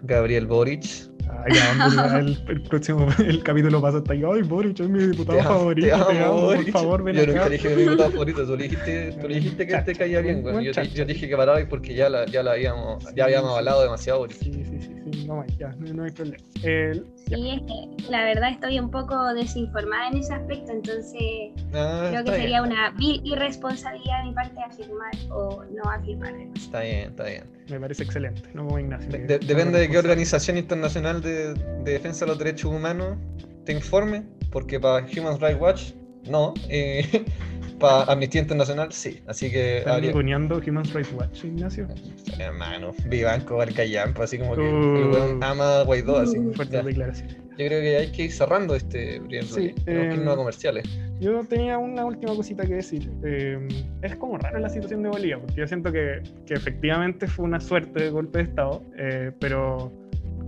Gabriel Boric. Ah, el, el, próximo el capítulo pasa hasta ahí. Ay, Boric es mi diputado favorito. Te amo, por favor, ven Yo acá. nunca dije mi diputado favorito. Tú le dijiste, tú le dijiste que te caía bien, güey. Yo, yo, dije que paraba porque ya la, ya la habíamos, ya habíamos hablado demasiado, Boric. Sí, sí, sí, sí. No, ya, no, no hay problema. Sí, es que la verdad estoy un poco desinformada en ese aspecto, entonces ah, creo que sería una vil irresponsabilidad de mi parte afirmar o no afirmar. Está bien, está bien. Me parece excelente, no Ignacio. depende de qué organización internacional de, defensa de los derechos humanos te informe, porque para Human Rights Watch, no. Eh, para Amnistía Internacional, sí. Así que. ¿Están habría... Human Rights Watch, Ignacio? Hermano, Vivanco, Barcayampo, así como que el weón ama a Guaidó, así. Fuerte declaración. Yo creo que hay que ir cerrando este sí, que ir a comerciales. Yo tenía una última cosita que decir. Eh, es como raro la situación de Bolivia, porque yo siento que, que efectivamente fue una suerte de golpe de Estado, eh, pero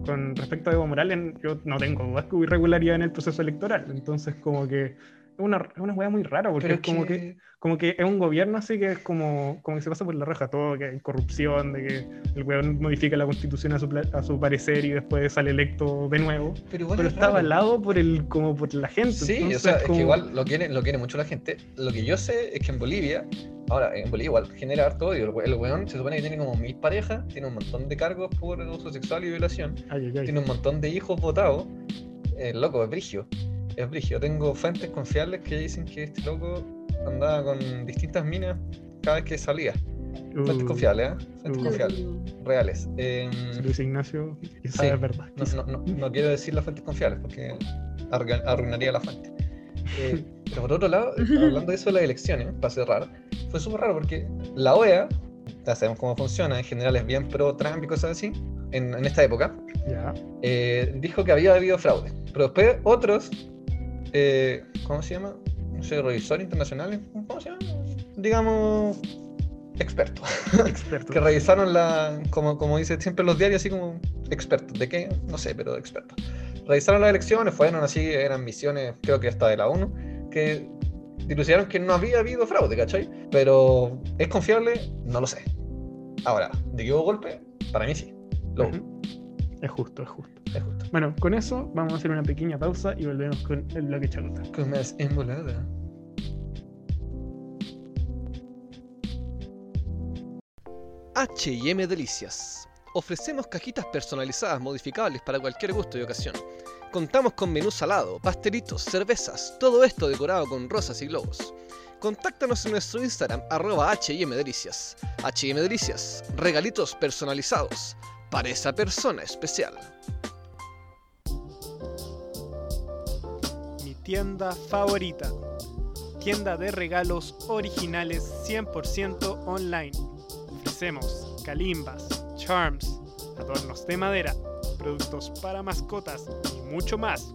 con respecto a Evo Morales, yo no tengo dudas que hubo irregularidad en el proceso electoral. Entonces, como que es una, es una muy rara, porque es como que... como que es un gobierno así que es como, como que se pasa por la raja todo, que hay corrupción, de que el weón modifica la constitución a su, a su parecer y después sale electo de nuevo. Pero, pero está avalado por el, como por la gente. Sí, o sea, es que igual lo quiere, lo quiere mucho la gente. Lo que yo sé es que en Bolivia, ahora en Bolivia igual genera harto odio. El weón se supone que tiene como mil parejas, tiene un montón de cargos por abuso sexual y violación, tiene un montón de hijos votados. El loco, es brigio es brigio. Tengo fuentes confiables que dicen que este loco andaba con distintas minas cada vez que salía. fuentes uh, confiables, ¿eh? Fuentes uh. confiables, reales. Eh, Luis Ignacio, sí, es verdad. No, no, no, quiero decir las fuentes confiables porque arruinaría la fuente. Eh, pero por otro lado, hablando de eso de las elecciones, para cerrar, fue súper raro porque la OEA, ya sabemos cómo funciona, en general es bien pro Trump y cosas así, en, en esta época, eh, dijo que había habido fraude. Pero después otros eh, ¿cómo se llama? No sé, revisores internacionales, ¿cómo se llama? Digamos, expertos. Expertos. que revisaron la, como, como dice siempre los diarios, así como expertos. ¿De qué? No sé, pero expertos. Revisaron las elecciones, fueron así, eran misiones, creo que hasta de la ONU, que dilucidaron que no había habido fraude, ¿cachai? Pero ¿es confiable? No lo sé. Ahora, ¿de qué hubo golpe? Para mí sí. Lo Es justo, es justo. Bueno, con eso vamos a hacer una pequeña pausa y volvemos con el bloque chacota. Con más envolada. HM Delicias. Ofrecemos cajitas personalizadas modificables para cualquier gusto y ocasión. Contamos con menú salado, pastelitos, cervezas, todo esto decorado con rosas y globos. Contáctanos en nuestro Instagram arroba HM Delicias. HM Delicias, regalitos personalizados para esa persona especial. tienda favorita. Tienda de regalos originales 100% online. Ofrecemos calimbas, charms, adornos de madera, productos para mascotas y mucho más.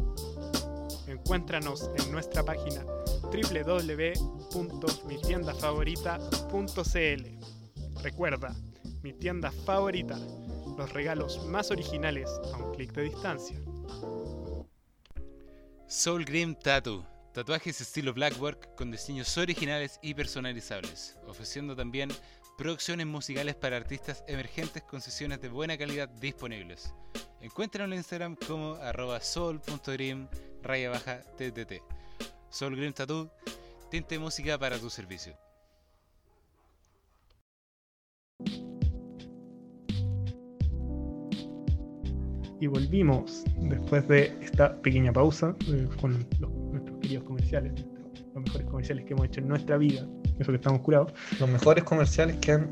Encuéntranos en nuestra página www.mitiendafavorita.cl. Recuerda, mi tienda favorita, los regalos más originales a un clic de distancia. Soul Grim Tattoo. Tatuajes estilo Blackwork con diseños originales y personalizables, ofreciendo también producciones musicales para artistas emergentes con sesiones de buena calidad disponibles. Encuéntranos en Instagram como arroba soul.grim raya baja. Soul Grim Tattoo, tinte música para tu servicio. Y volvimos después de esta pequeña pausa eh, con nuestros queridos comerciales, los mejores comerciales que hemos hecho en nuestra vida, eso que estamos curados. Los mejores comerciales que han,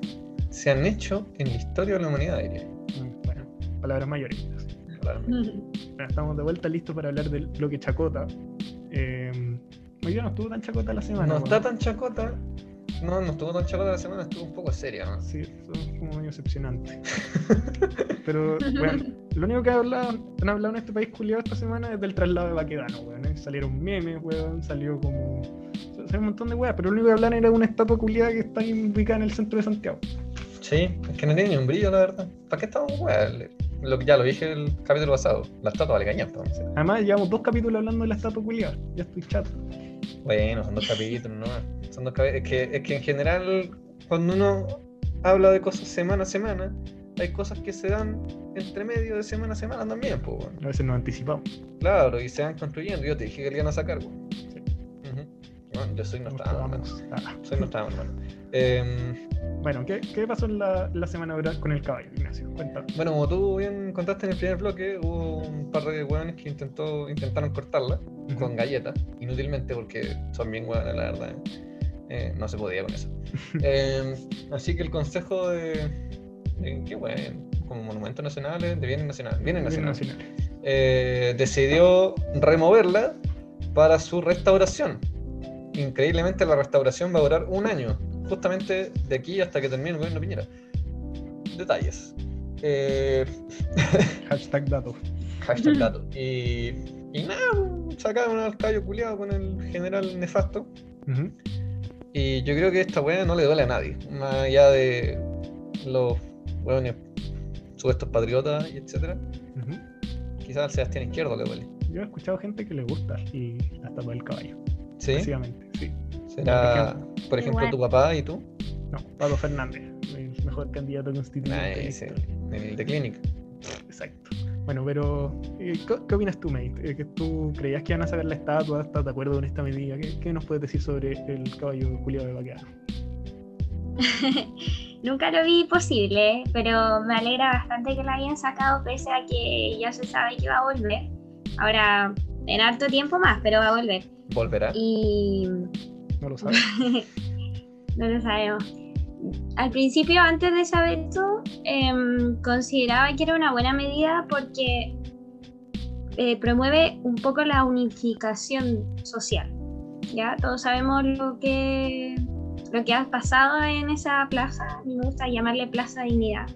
se han hecho en la historia de la humanidad, diría. Bueno, palabras mayores. estamos de vuelta listos para hablar del bloque chacota. Eh, hoy día no estuvo tan chacota la semana. No está tan chacota, no, no estuvo tan chacota la semana, estuvo un poco seria, ¿no? Sí, como medio decepcionante. Pero, bueno, lo único que han hablado, han hablado en este país culiado esta semana es del traslado de Baquedano, weón. ¿eh? Salieron memes, weón, salió como. Salió un montón de weas, pero lo único que hablan era de una estatua culiada que está ubicada en el centro de Santiago. Sí, es que no tiene ni un brillo, la verdad. ¿Para qué estamos, weón? Lo que ya lo dije el capítulo pasado. La estatua vale entonces. Además, llevamos dos capítulos hablando de la estatua culiada. Ya estoy chato. Bueno, son dos capítulos, ¿no? Son dos capítulos. Es que, es que en general, cuando uno habla de cosas semana a semana, hay cosas que se dan entre medio de semana a semana también, pues, A veces nos anticipamos. Claro, y se van construyendo. Yo te dije que le iban a sacar, pues. Sí. yo soy no estaba, Soy no estaba, hermano. Em, bueno, ¿qué, ¿qué, pasó en la, la semana con el caballo, Ignacio? Cuéntame. Bueno, como tú bien contaste en el primer bloque, hubo un par de hueones que intentó, intentaron cortarla con galletas, inútilmente porque son bien hueones, la verdad. Eh, no se podía con eso. Em, así que el consejo de, qué bueno, como monumentos nacionales, de bienes nacionales, bienes nacionales, eh, decidió removerla para su restauración. Increíblemente la restauración va a durar un año, justamente de aquí hasta que termine el gobierno Piñera. Detalles. Eh... Hashtag dato. Hashtag dato. Y, y nada, sacaron al callo culiado con el general nefasto. Y yo creo que esta weá no le duele a nadie, más allá de los bueno, supuestos patriotas y etcétera. Quizás al Sebastián Izquierdo le duele. Yo he escuchado gente que le gusta y hasta para el caballo. ¿Sí? Básicamente, sí. ¿Será, por ejemplo, tu papá y tú? No, Pablo Fernández, el mejor candidato constituyente. Ah, el de Clínica. Bueno, pero eh, ¿qué, opinas tú, Mate? Eh, ¿Que tú creías que iban a sacar la estatua? ¿Estás de acuerdo con esta medida? ¿Qué, nos puedes decir sobre el caballo Julio de Baqueano? Nunca lo vi posible, pero me alegra bastante que la hayan sacado pese a que ya se sabe que va a volver. Ahora, en harto tiempo más, pero va a volver. ¿Volverá? Y... No lo sabemos. no lo sabemos al principio, antes de saber esto, em, consideraba que era una buena medida porque eh, promueve un poco la unificación social. Ya todos sabemos lo que lo que ha pasado en esa plaza. Me gusta llamarle Plaza Dignidad,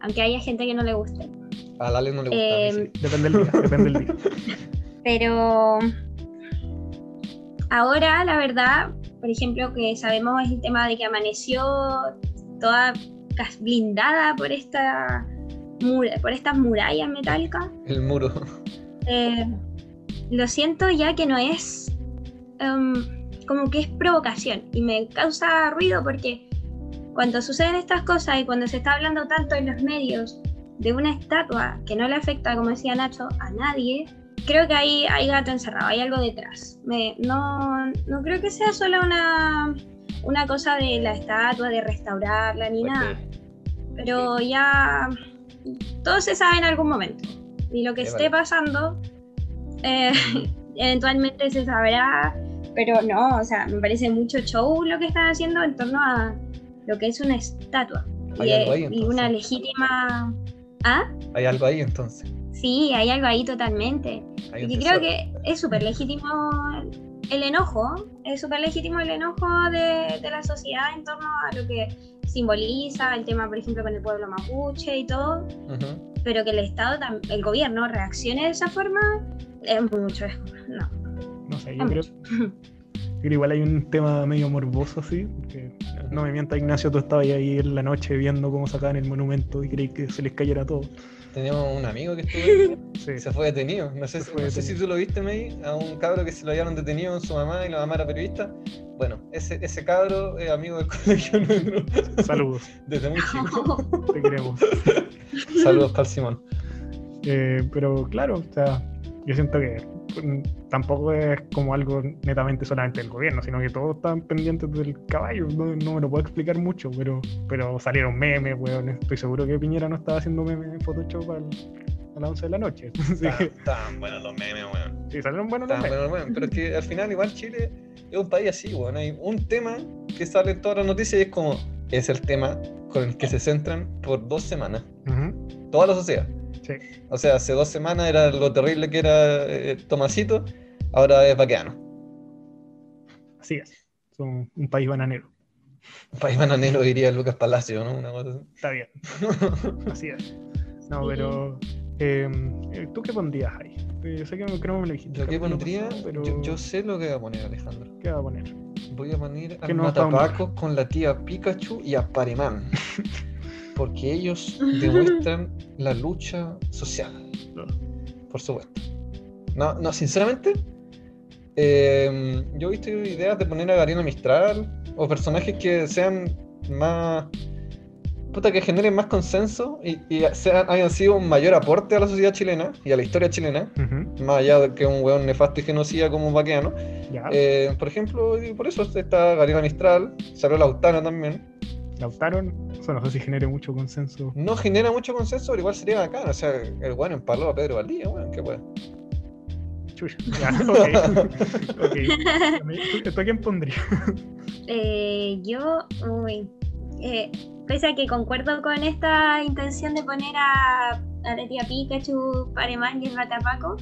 aunque haya gente que no le guste. A Lale no le gusta. Em, depende del día, depende del día. Pero ahora, la verdad, por ejemplo, que sabemos el tema de que amaneció toda blindada por esta por estas murallas metálicas. El muro. Eh, lo siento ya que no es em, como que es provocación y me causa ruido porque cuando suceden estas cosas y cuando se está hablando tanto en los medios de una estatua que no le afecta, como decía Nacho, a nadie, creo que hay, hay gato encerrado, hay algo detrás. Me, no, no creo que sea solo una, una cosa de la estatua, de restaurarla ni nada. Pero ya todo se sabe en algún momento. Y lo que esté pasando, eh, eventualmente se sabrá. Pero no, o sea, me parece mucho show lo que están haciendo en torno a lo que es una estatua. y, una legítima. ¿Ah? Hay algo ahí entonces. Sí, hay algo ahí totalmente. y creo que es súper legítimo el enojo, es súper legítimo el enojo de, la sociedad en torno a lo que simboliza el tema, por ejemplo, con el pueblo mapuche y todo, pero que el Estado, el gobierno reaccione de esa forma, es mucho, no. No sé, yo creo, que igual hay un tema medio morboso así, porque no me mienta Ignacio, tú estabas ahí en la noche viendo cómo sacaban el monumento y creí que se les cayera todo. Teníamos un amigo que estuvo sí. se fue detenido. No sé, no sé si tú lo viste, May, a un cabro que se lo hallaron detenido con su mamá y la mamá era periodista. Bueno, ese, ese cabro es amigo del colegio nuestro. Saludos. Desde muy chico. Te queremos. Saludos para Simón. Eh, pero claro, o sea, yo siento que tampoco es como algo netamente solamente del gobierno, sino que todos están pendientes del caballo. No, me lo puedo explicar mucho, pero, pero salieron memes, weón. Estoy seguro que Piñera no estaba haciendo memes en Photoshop a las 11 de la noche. Estaban buenos los memes, weón. Sí, salieron buenos los memes. Pero es que al final, igual Chile es un país así, weón. Hay un tema que sale en todas las noticias y es como, es el tema con el que se centran por dos semanas. Toda la sociedad. O sea, hace dos semanas era lo terrible que era eh, Tomasito, ahora es vaqueano. Así es. Son un país bananero. Un país bananero diría Lucas Palacio, ¿no? Una cosa Está bien. así es. No, pero. Em, eh, ¿Tú qué pondrías ahí? Yo sé que creo que me lo dijiste. Yo qué pondría, pero... yo, sé lo que voy a poner, Alejandro. ¿Qué va a poner? Voy a poner a Matapaco con la tía Pikachu y a Parimán. porque ellos demuestran la lucha social. Por supuesto. No, no sinceramente, em, yo he visto ideas de poner a Garina Mistral o personajes que sean más. Puta, que generen más consenso y, sean, hayan sido un mayor aporte a la sociedad chilena y a la historia chilena, más allá de que un weón nefasto y genocida como un vaqueano. Eh, por ejemplo, por eso está Garina Mistral, salió Lautana también. Lautaro, eso no sé si genere mucho consenso. No genera mucho consenso, pero igual sería bacán. O sea, el bueno empaló a Pedro Valdía, bueno, qué bueno. Chuya, ya, ok. okay. ¿Esto a quién pondría? Eh, yo, uy. Eh, pese a que concuerdo con esta intención de poner a, a la tía Pikachu, Paremán y el Ratapaco,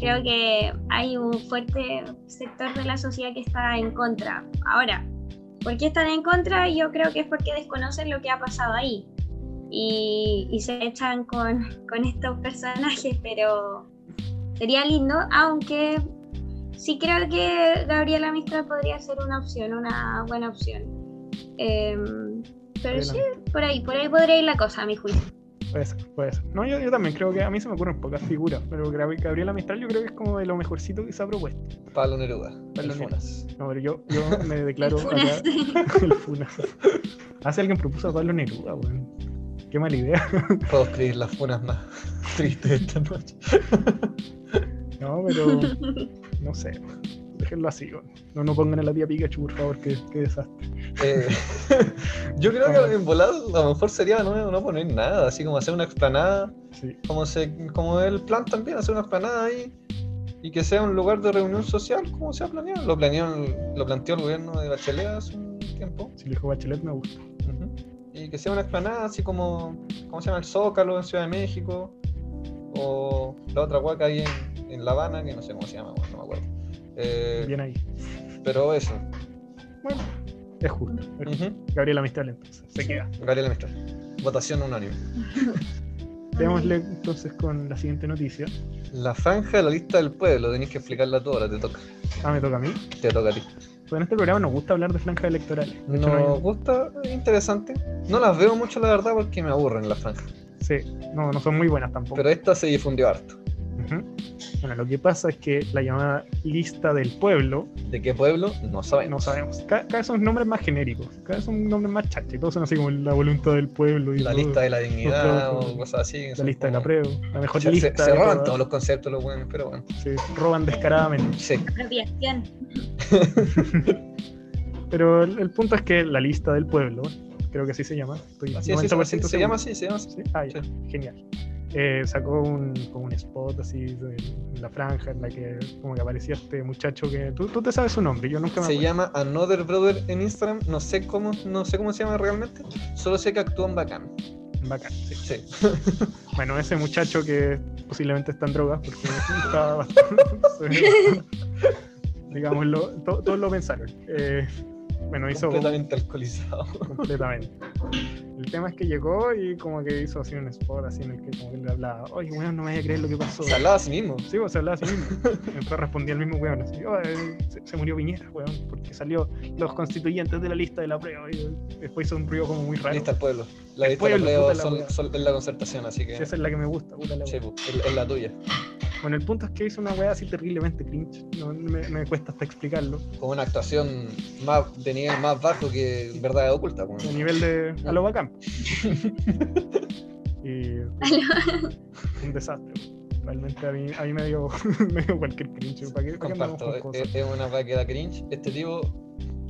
creo que hay un fuerte sector de la sociedad que está en contra. Ahora, ¿Por qué están en contra? Yo creo que es porque desconocen lo que ha pasado ahí. Y, se echan con, estos personajes, pero sería lindo, aunque sí creo que Gabriela Mistral podría ser una opción, una buena opción. Em, pero sí, por ahí, por ahí podría ir la cosa, a mi juicio. Puede ser, puede ser. No, yo, yo, también creo que a mí se me ocurren pocas figuras, pero Gabriela Mistral yo creo que es como de lo mejorcito que se ha propuesto. Pablo Neruda. Pablo Funas. No, pero yo, yo me declaro acá. el Funas. Hace alguien propuso a Pablo Neruda, weón. Qué mala idea. Puedo escribir las funas más tristes esta noche. no, pero no sé déjenlo así. No, no pongan a la tía Pikachu, por favor, qué, desastre. Eh, yo creo que en volado a lo mejor sería no, no poner nada, así como hacer una explanada, como, se, como el plan también, hacer una explanada ahí y que sea un lugar de reunión social, como se ha planeado. Lo, planeó, lo planteó el gobierno de Bachelet hace un tiempo. Si lo dijo Bachelet, me gusta. Y que sea una explanada, así como, ¿cómo se llama? El Zócalo en Ciudad de México, o la otra huaca ahí en, en La Habana, que no sé cómo se llama, no me acuerdo. Eh, Bien ahí. Pero eso. Bueno, es justo. Gabriela Mistral entonces, se queda. Gabriela Mistral. Votación unánime. Démosle entonces con la siguiente noticia. La franja de la lista del pueblo, tenéis que explicarla toda, te toca. Ah, me toca a mí. Te toca a ti. Pues en este programa nos gusta hablar de franjas electorales. nos gusta, interesante. No las veo mucho, la verdad, porque me aburren las franjas. Sí, no, no son muy buenas tampoco. Pero esta se difundió harto. Bueno, lo que pasa es que la llamada lista del pueblo. ¿De qué pueblo? No sabemos. No sabemos. Cada, vez son nombres más genéricos, cada vez son nombres más chachos. Todos son así como la voluntad del pueblo. Y la lista de la dignidad o cosas así. La lista de la prueba. La mejor lista. Se, roban todos los conceptos, los buenos, pero bueno. Sí, roban descaradamente. Sí. pero el, punto es que la lista del pueblo, creo que así se llama. Estoy así, se llama así, se llama así. Ah, genial. Eh, sacó un, como un spot así en la franja en la que como que aparecía este muchacho que tú, tú te sabes su nombre yo nunca me se llama Another Brother en Instagram no sé cómo no sé cómo se llama realmente solo sé que actúa en bacán. Bacán sí, sí. bueno ese muchacho que posiblemente está en drogas porque estaba bastante digámoslo todos lo pensaron. Eh, bueno hizo completamente alcoholizado completamente el tema es que llegó y como que hizo así un spot así en el que como que le hablaba, oye, weón, no me vaya a creer lo que pasó. Se hablaba a sí mismo. Sí, pues se hablaba a sí mismo. Entonces respondía el mismo weón, así, oh, se, murió Piñera, weón, porque salió los constituyentes de la lista de la prueba y después hizo un ruido como muy raro. Lista del pueblo. La lista del pueblo son, son, es la concertación, así que... esa es la que me gusta, puta la Sí, pues, es la tuya. Bueno, el punto es que hizo una weá así terriblemente cringe. No, me, cuesta hasta explicarlo. Como una actuación más de nivel más bajo que verdad oculta. Bueno. De nivel de a lo bacán. y un desastre. Realmente a mí, a mí me, dio, me dio cualquier cringe. ¿Para qué, Comparto, es, es, una weá que da cringe. Este tipo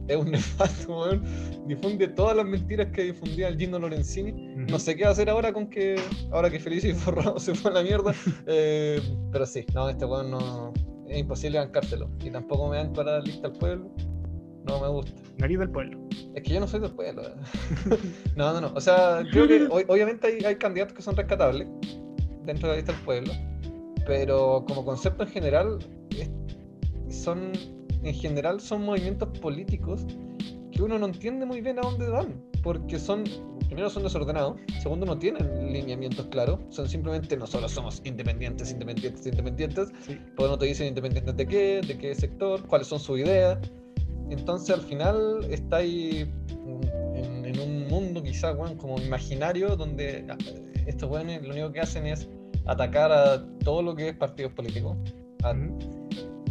es un nefasto, weón. Difunde todas las mentiras que difundía el Gino Lorenzini. No sé qué va a hacer ahora con que. Ahora que Felicio y Forrado se fue a la mierda. Eh, pero sí, no, este weón no. Es imposible bancárselo. Y tampoco me dan para la lista al pueblo. No me gusta. Nariz del pueblo. Es que yo no soy del pueblo. no, no, no. O sea, creo que obviamente hay, hay candidatos que son rescatables dentro de la lista del pueblo. Pero como concepto en general, son en general son movimientos políticos que uno no entiende muy bien a dónde van, porque son, primero son desordenados, segundo no tienen lineamientos claros, son simplemente nosotros somos independientes, independientes, independientes, sí. pues no te dicen independientes de qué, de qué sector, cuáles son sus ideas, entonces al final está ahí en, un mundo quizá como imaginario donde ah, estos buenos lo único que hacen es atacar a todo lo que es partidos políticos,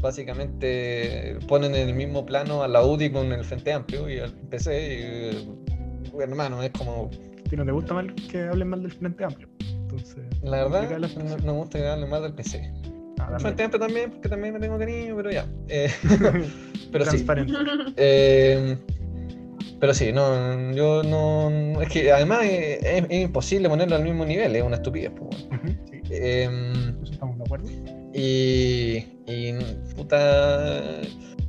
básicamente ponen en el mismo plano a la UDI con el Frente Amplio y al PC. Y, hermano, es como. ¿Y no te gusta mal que hablen mal del Frente Amplio? Entonces, la verdad, no, me gusta que hablen mal del PC. Ah, Frente Amplio también, porque también me tengo cariño, pero ya. Eh, pero sí. Eh, pero sí, no, yo no. Es que además es, imposible ponerlo al mismo nivel, es una estupidez. Pues, em, estamos de acuerdo. Y, y puta,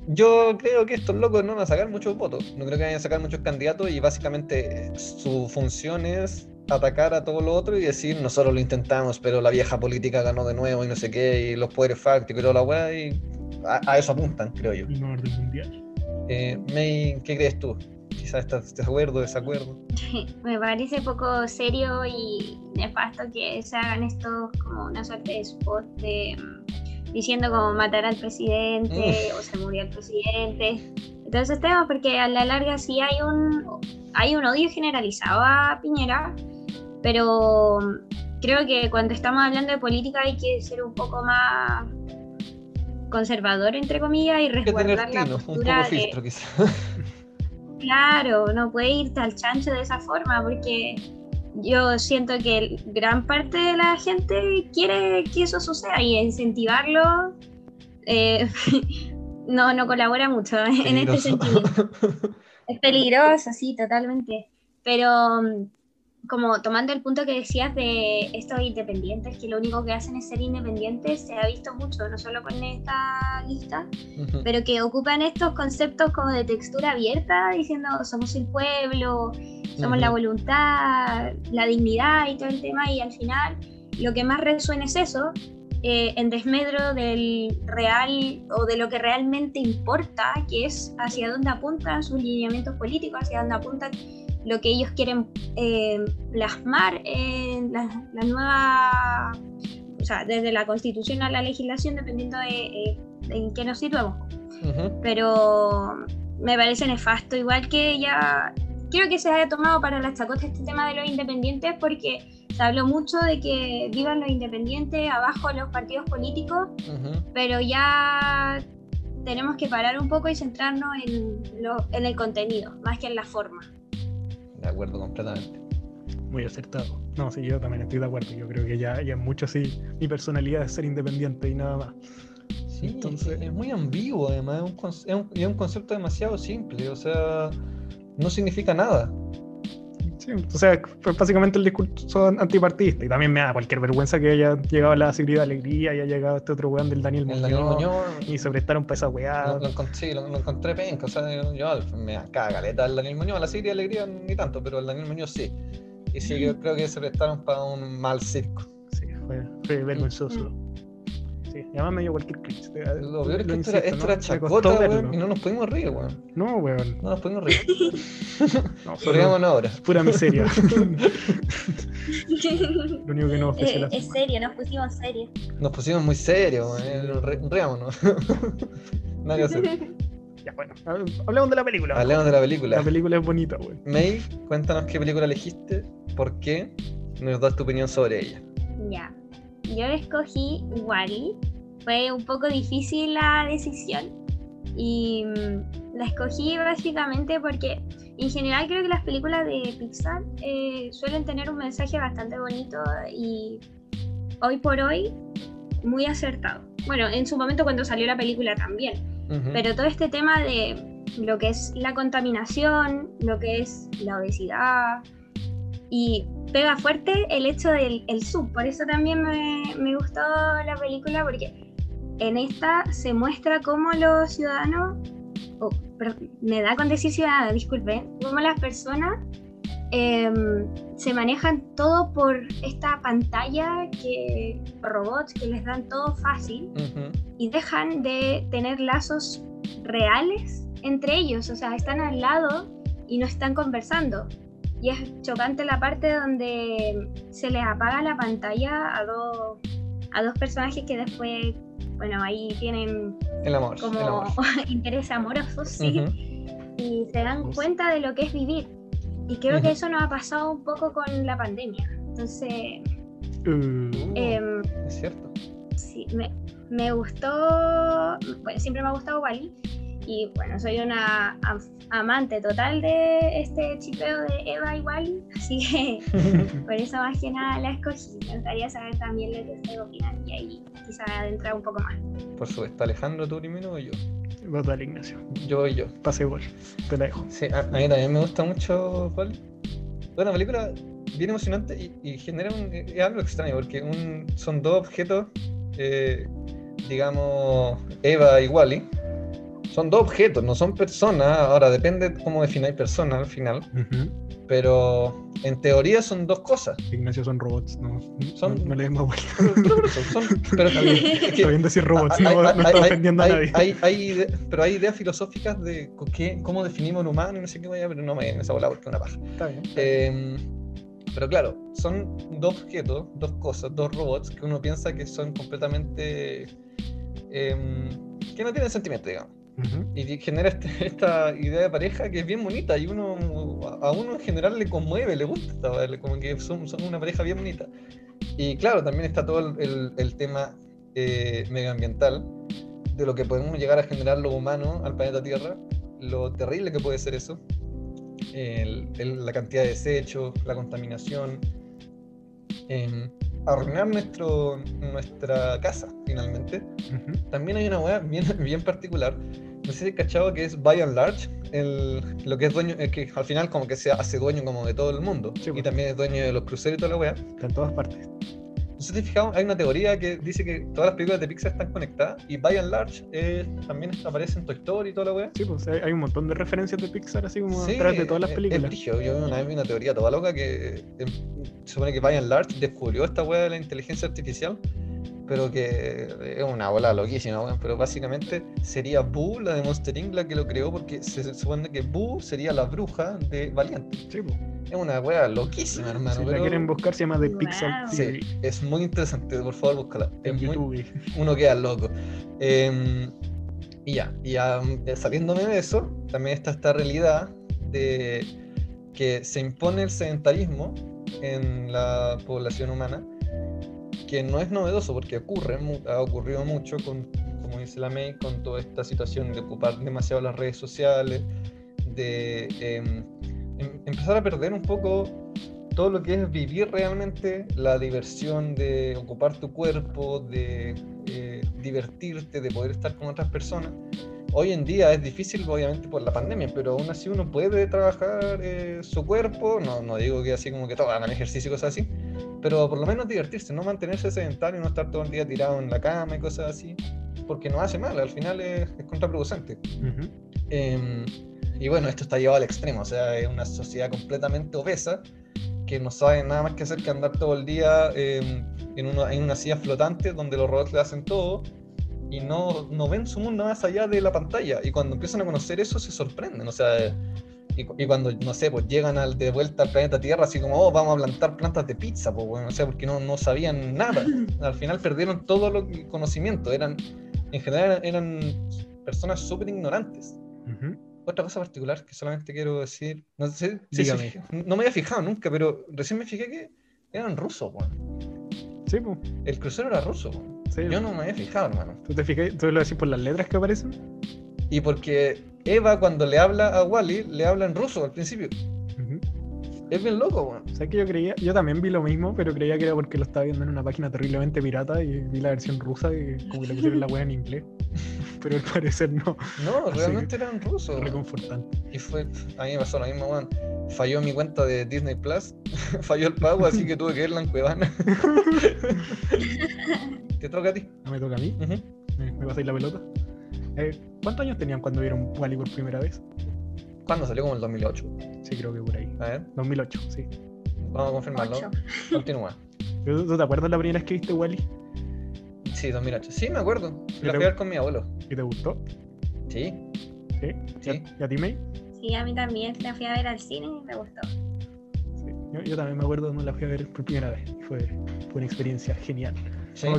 yo creo que estos locos no van a sacar muchos votos, no creo que vayan a sacar muchos candidatos y básicamente su función es atacar a todo lo otro y decir nosotros lo intentamos, pero la vieja política ganó de nuevo y no sé qué, y los poderes fácticos y toda la weá, y a, eso apuntan, creo yo. No orden mundial. Eh, May, ¿qué crees tú? Quizás estás de acuerdo, desacuerdo. Me parece poco serio y nefasto que se hagan esto como una suerte de spot de mm, diciendo como matar al presidente o se murió el presidente. Entonces temas porque a la larga sí hay un hay un odio generalizado a Piñera, Pero creo que cuando estamos hablando de política hay que ser un poco más conservador, entre comillas, y resguardar la postura Claro, no puede irte al chancho de esa forma, porque yo siento que gran parte de la gente quiere que eso suceda y incentivarlo eh, no, no colabora mucho en este sentido. Es peligroso, sí, totalmente. Pero como tomando el punto que decías de estos independientes, que lo único que hacen es ser independientes, se ha visto mucho, no solo con esta lista, pero que ocupan estos conceptos como de textura abierta, diciendo somos el pueblo, somos la voluntad, la dignidad y todo el tema, y al final lo que más resuena es eso, eh, en desmedro del real o de lo que realmente importa, que es hacia dónde apuntan sus lineamientos políticos, hacia dónde apuntan lo que ellos quieren eh, plasmar en la, nueva, o sea, desde la constitución a la legislación, dependiendo de, eh, en qué nos situamos. Pero me parece nefasto, igual que ya quiero que se haya tomado para la chacota este tema de los independientes porque se habló mucho de que vivan los independientes abajo los partidos políticos, pero ya tenemos que parar un poco y centrarnos en, en el contenido, más que en la forma. De acuerdo completamente. Muy acertado. No, sí, yo también estoy de acuerdo. Yo creo que ya, ya mucho así mi personalidad es ser independiente y nada más. Sí, Entonces... es muy ambiguo además, es un, es un concepto demasiado simple, o sea, no significa nada. Sí, o sea, fue básicamente el discurso antipartidista. Y también me da cualquier vergüenza que haya llegado a la seguridad de alegría y haya llegado este otro weón del Daniel Muñoz, y se prestaron para esa weá. Lo, sí, lo, encontré penca. O sea, yo me caga caleta el Daniel Muñoz. La seguridad de alegría ni tanto, pero el Daniel Muñoz sí. Y sí, yo creo que se prestaron para un mal circo. Sí, fue, fue vergonzoso. Mm. Sí, además me dio cualquier cringe. Lo peor es que esto, era, esto era chacota, weón, y no nos pudimos reír, weón. No, weón. No nos pudimos reír. no, Pero ahora. Pura miseria. Lo único que nos ofrece eh, Es serio, nos pusimos serios. Nos pusimos muy serios, weón. Reámonos. Nada que hacer. Ya, bueno, hablemos de la película. Hablemos de la película. La película es bonita, weón. May, cuéntanos qué película elegiste, por qué, nos das tu opinión sobre ella. Ya yo escogí Wally. Fue un poco difícil la decisión y mm, la escogí básicamente porque en general creo que las películas de Pixar eh, suelen tener un mensaje bastante bonito y hoy por hoy muy acertado. Bueno, en su momento cuando salió la película también, pero todo este tema de lo que es la contaminación, lo que es la obesidad, y pega fuerte el hecho del el sub. Por eso también me, me, gustó la película, porque en esta se muestra cómo los ciudadanos, oh, me da con decir ciudadanos, disculpen, cómo las personas em, se manejan todo por esta pantalla que robots que les dan todo fácil y dejan de tener lazos reales entre ellos, o sea, están al lado y no están conversando. Y es chocante la parte donde se les apaga la pantalla a dos, a dos personajes que después, bueno, ahí tienen el amor, como interés amoroso, sí. Y se dan cuenta de lo que es vivir. Y creo que eso nos ha pasado un poco con la pandemia. Entonces... Uh. Em, es cierto. Sí, me, me gustó, bueno, siempre me ha gustado Wally. Y bueno, soy una amante total de este chipeo de Eva y Wally, así que por eso más que nada la escogí. Me gustaría saber también lo que ustedes opinan y ahí quizá adentrar un poco más. Por supuesto, Alejandro, ¿tú primero o yo? Vos dale, Ignacio. Yo voy yo. Pase igual, te la dejo. Sí, a, mí también me gusta mucho Wally. Bueno, la película bien emocionante y, genera un, algo extraño porque un, son dos objetos, eh, digamos, Eva y Wally son dos objetos, no son personas. Ahora depende cómo defináis persona al final. Pero en teoría son dos cosas. Ignacio son robots, no. Son, no, le más vuelta. Son, pero está bien, decir robots, no, no está ofendiendo a nadie. Hay, pero hay ideas filosóficas de qué, cómo definimos un humano y no sé qué vaya, pero no me en esa bola porque es una paja. Está bien. Em, pero claro, son dos objetos, dos cosas, dos robots que uno piensa que son completamente. Em, que no tienen sentimiento, digamos Y genera este, esta idea de pareja que es bien bonita y uno a uno en general le conmueve, le gusta, como que son, son una pareja bien bonita. Y claro, también está todo el, el, tema eh, medioambiental, de lo que podemos llegar a generar los humanos al planeta Tierra, lo terrible que puede ser eso, la cantidad de desechos, la contaminación, arruinar nuestro, nuestra casa finalmente. También hay una weá bien, bien particular, no sé si cachado que es by and large, el, lo que es dueño, es que al final como que se hace dueño como de todo el mundo. y pues. también es dueño de los cruceros y toda la weá. Está en todas partes. Si fijado, hay una teoría que dice que todas las películas de Pixar están conectadas y by and large eh, también aparece en Toy Story y toda la weá. Sí, pues hay, un montón de referencias de Pixar así como detrás de todas las películas. Es yo una vi una teoría toda loca que eh, se supone que by and large descubrió esta weá de la inteligencia artificial pero que es una bola loquísima, pero básicamente sería Boo, la de Monster Inc., la que lo creó, porque se supone que Boo sería la bruja de Valiente. Sí, Es una wea loquísima, hermano. Si la quieren buscar, se llama The Pixel Sí, es muy interesante, por favor, búscala. En YouTube. Uno queda loco. Em, y ya, y ya eh, saliéndome de eso, también está esta realidad de que se impone el sedentarismo en la población humana que no es novedoso porque ocurre, ha ocurrido mucho con, como dice la May, con toda esta situación de ocupar demasiado las redes sociales, de em, em, empezar a perder un poco todo lo que es vivir realmente la diversión de ocupar tu cuerpo, de eh, divertirte, de poder estar con otras personas. Hoy en día es difícil, obviamente, por la pandemia, pero aún así uno puede trabajar eh, su cuerpo. No, no digo que así como que todo hagan ejercicio y así, pero por lo menos divertirse, no mantenerse sedentario, no estar todo el día tirado en la cama y cosas así, porque no hace mal, al final es, contraproducente. Em, y bueno, esto está llevado al extremo, o sea, es una sociedad completamente obesa que no sabe nada más que hacer que andar todo el día em, en, una, en una silla flotante donde los robots le hacen todo y no, no ven su mundo más allá de la pantalla. Y cuando empiezan a conocer eso se sorprenden, o sea, y, cuando, no sé, pues llegan al, de vuelta al planeta Tierra, así como, oh, vamos a plantar plantas de pizza, pues, bueno, o sea, porque no, no sabían nada. Al final perdieron todo lo conocimiento. Eran, en general, eran personas súper ignorantes. Otra cosa particular que solamente quiero decir, no sé, no me había fijado nunca, pero recién me fijé que eran rusos, weón. Sí, pues. El crucero era ruso, Yo no me había fijado, hermano. ¿Tú te fijas? ¿Tú lo decís por las letras que aparecen? Y porque Eva cuando le habla a Wally, le habla en ruso al principio. Es bien loco, weón. O sea, que yo creía, yo también vi lo mismo, pero creía que era porque lo estaba viendo en una página terriblemente pirata y vi la versión rusa y como que le pusieron la weá en inglés. pero al parecer no. No, realmente era en ruso. Reconfortante. Y fue, a mí me pasó lo mismo, weón. Falló mi cuenta de Disney Plus, falló el pago, así que tuve que verla en Cuevana. ¿Te toca a ti? ¿No me toca a mí? ¿Me, ¿Me pasáis la pelota? Eh, ¿Cuántos años tenían cuando vieron Wally por primera vez? ¿Cuándo salió? Como el 2008. Sí, creo que por ahí. A ver. 2008, sí. Vamos a confirmarlo. Continúa. ¿Tú te acuerdas la primera vez que viste Wally? Sí, 2008. Sí, me acuerdo. La fui a ver con mi abuelo. ¿Y te gustó? Sí. ¿Sí? ¿Sí? ¿Y a ti, May? Sí, a mí también. La fui a ver al cine y me gustó. Sí. Yo, también me acuerdo cuando la fui a ver por primera vez. Fue, fue una experiencia genial.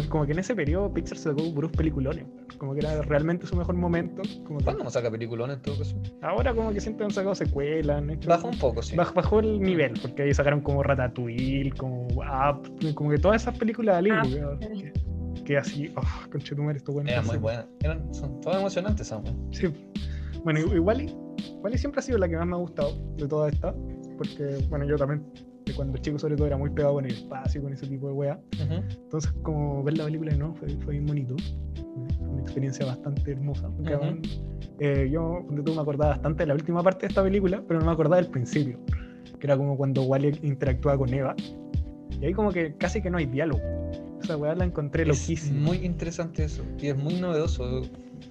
Como, que en ese periodo Pixar se sacó puros peliculones. Como que era realmente su mejor momento. Como ¿Cuándo no saca peliculones en todo caso? Ahora como que siempre han sacado secuelas. bajó un poco, sí. Bajó, el nivel, porque ahí sacaron como Ratatouille, como Up, como que todas esas películas de ah, que, así, oh, conchetumare, esto bueno. Eran muy buenas. Eran, son todas emocionantes, son. Sí. Bueno, igual, igual siempre ha sido la que más me ha gustado de todas estas. Porque, bueno, yo también cuando chico sobre todo era muy pegado con el espacio, con ese tipo de weá. Entonces como ver la película no fue, fue bien bonito. Una experiencia bastante hermosa. Eh, yo me acordaba bastante de la última parte de esta película, pero no me acordaba del principio. Que era como cuando Wally interactúa con Eva. Y ahí como que casi que no hay diálogo. Esa weá la encontré es loquísima. Muy interesante eso. Y es muy novedoso.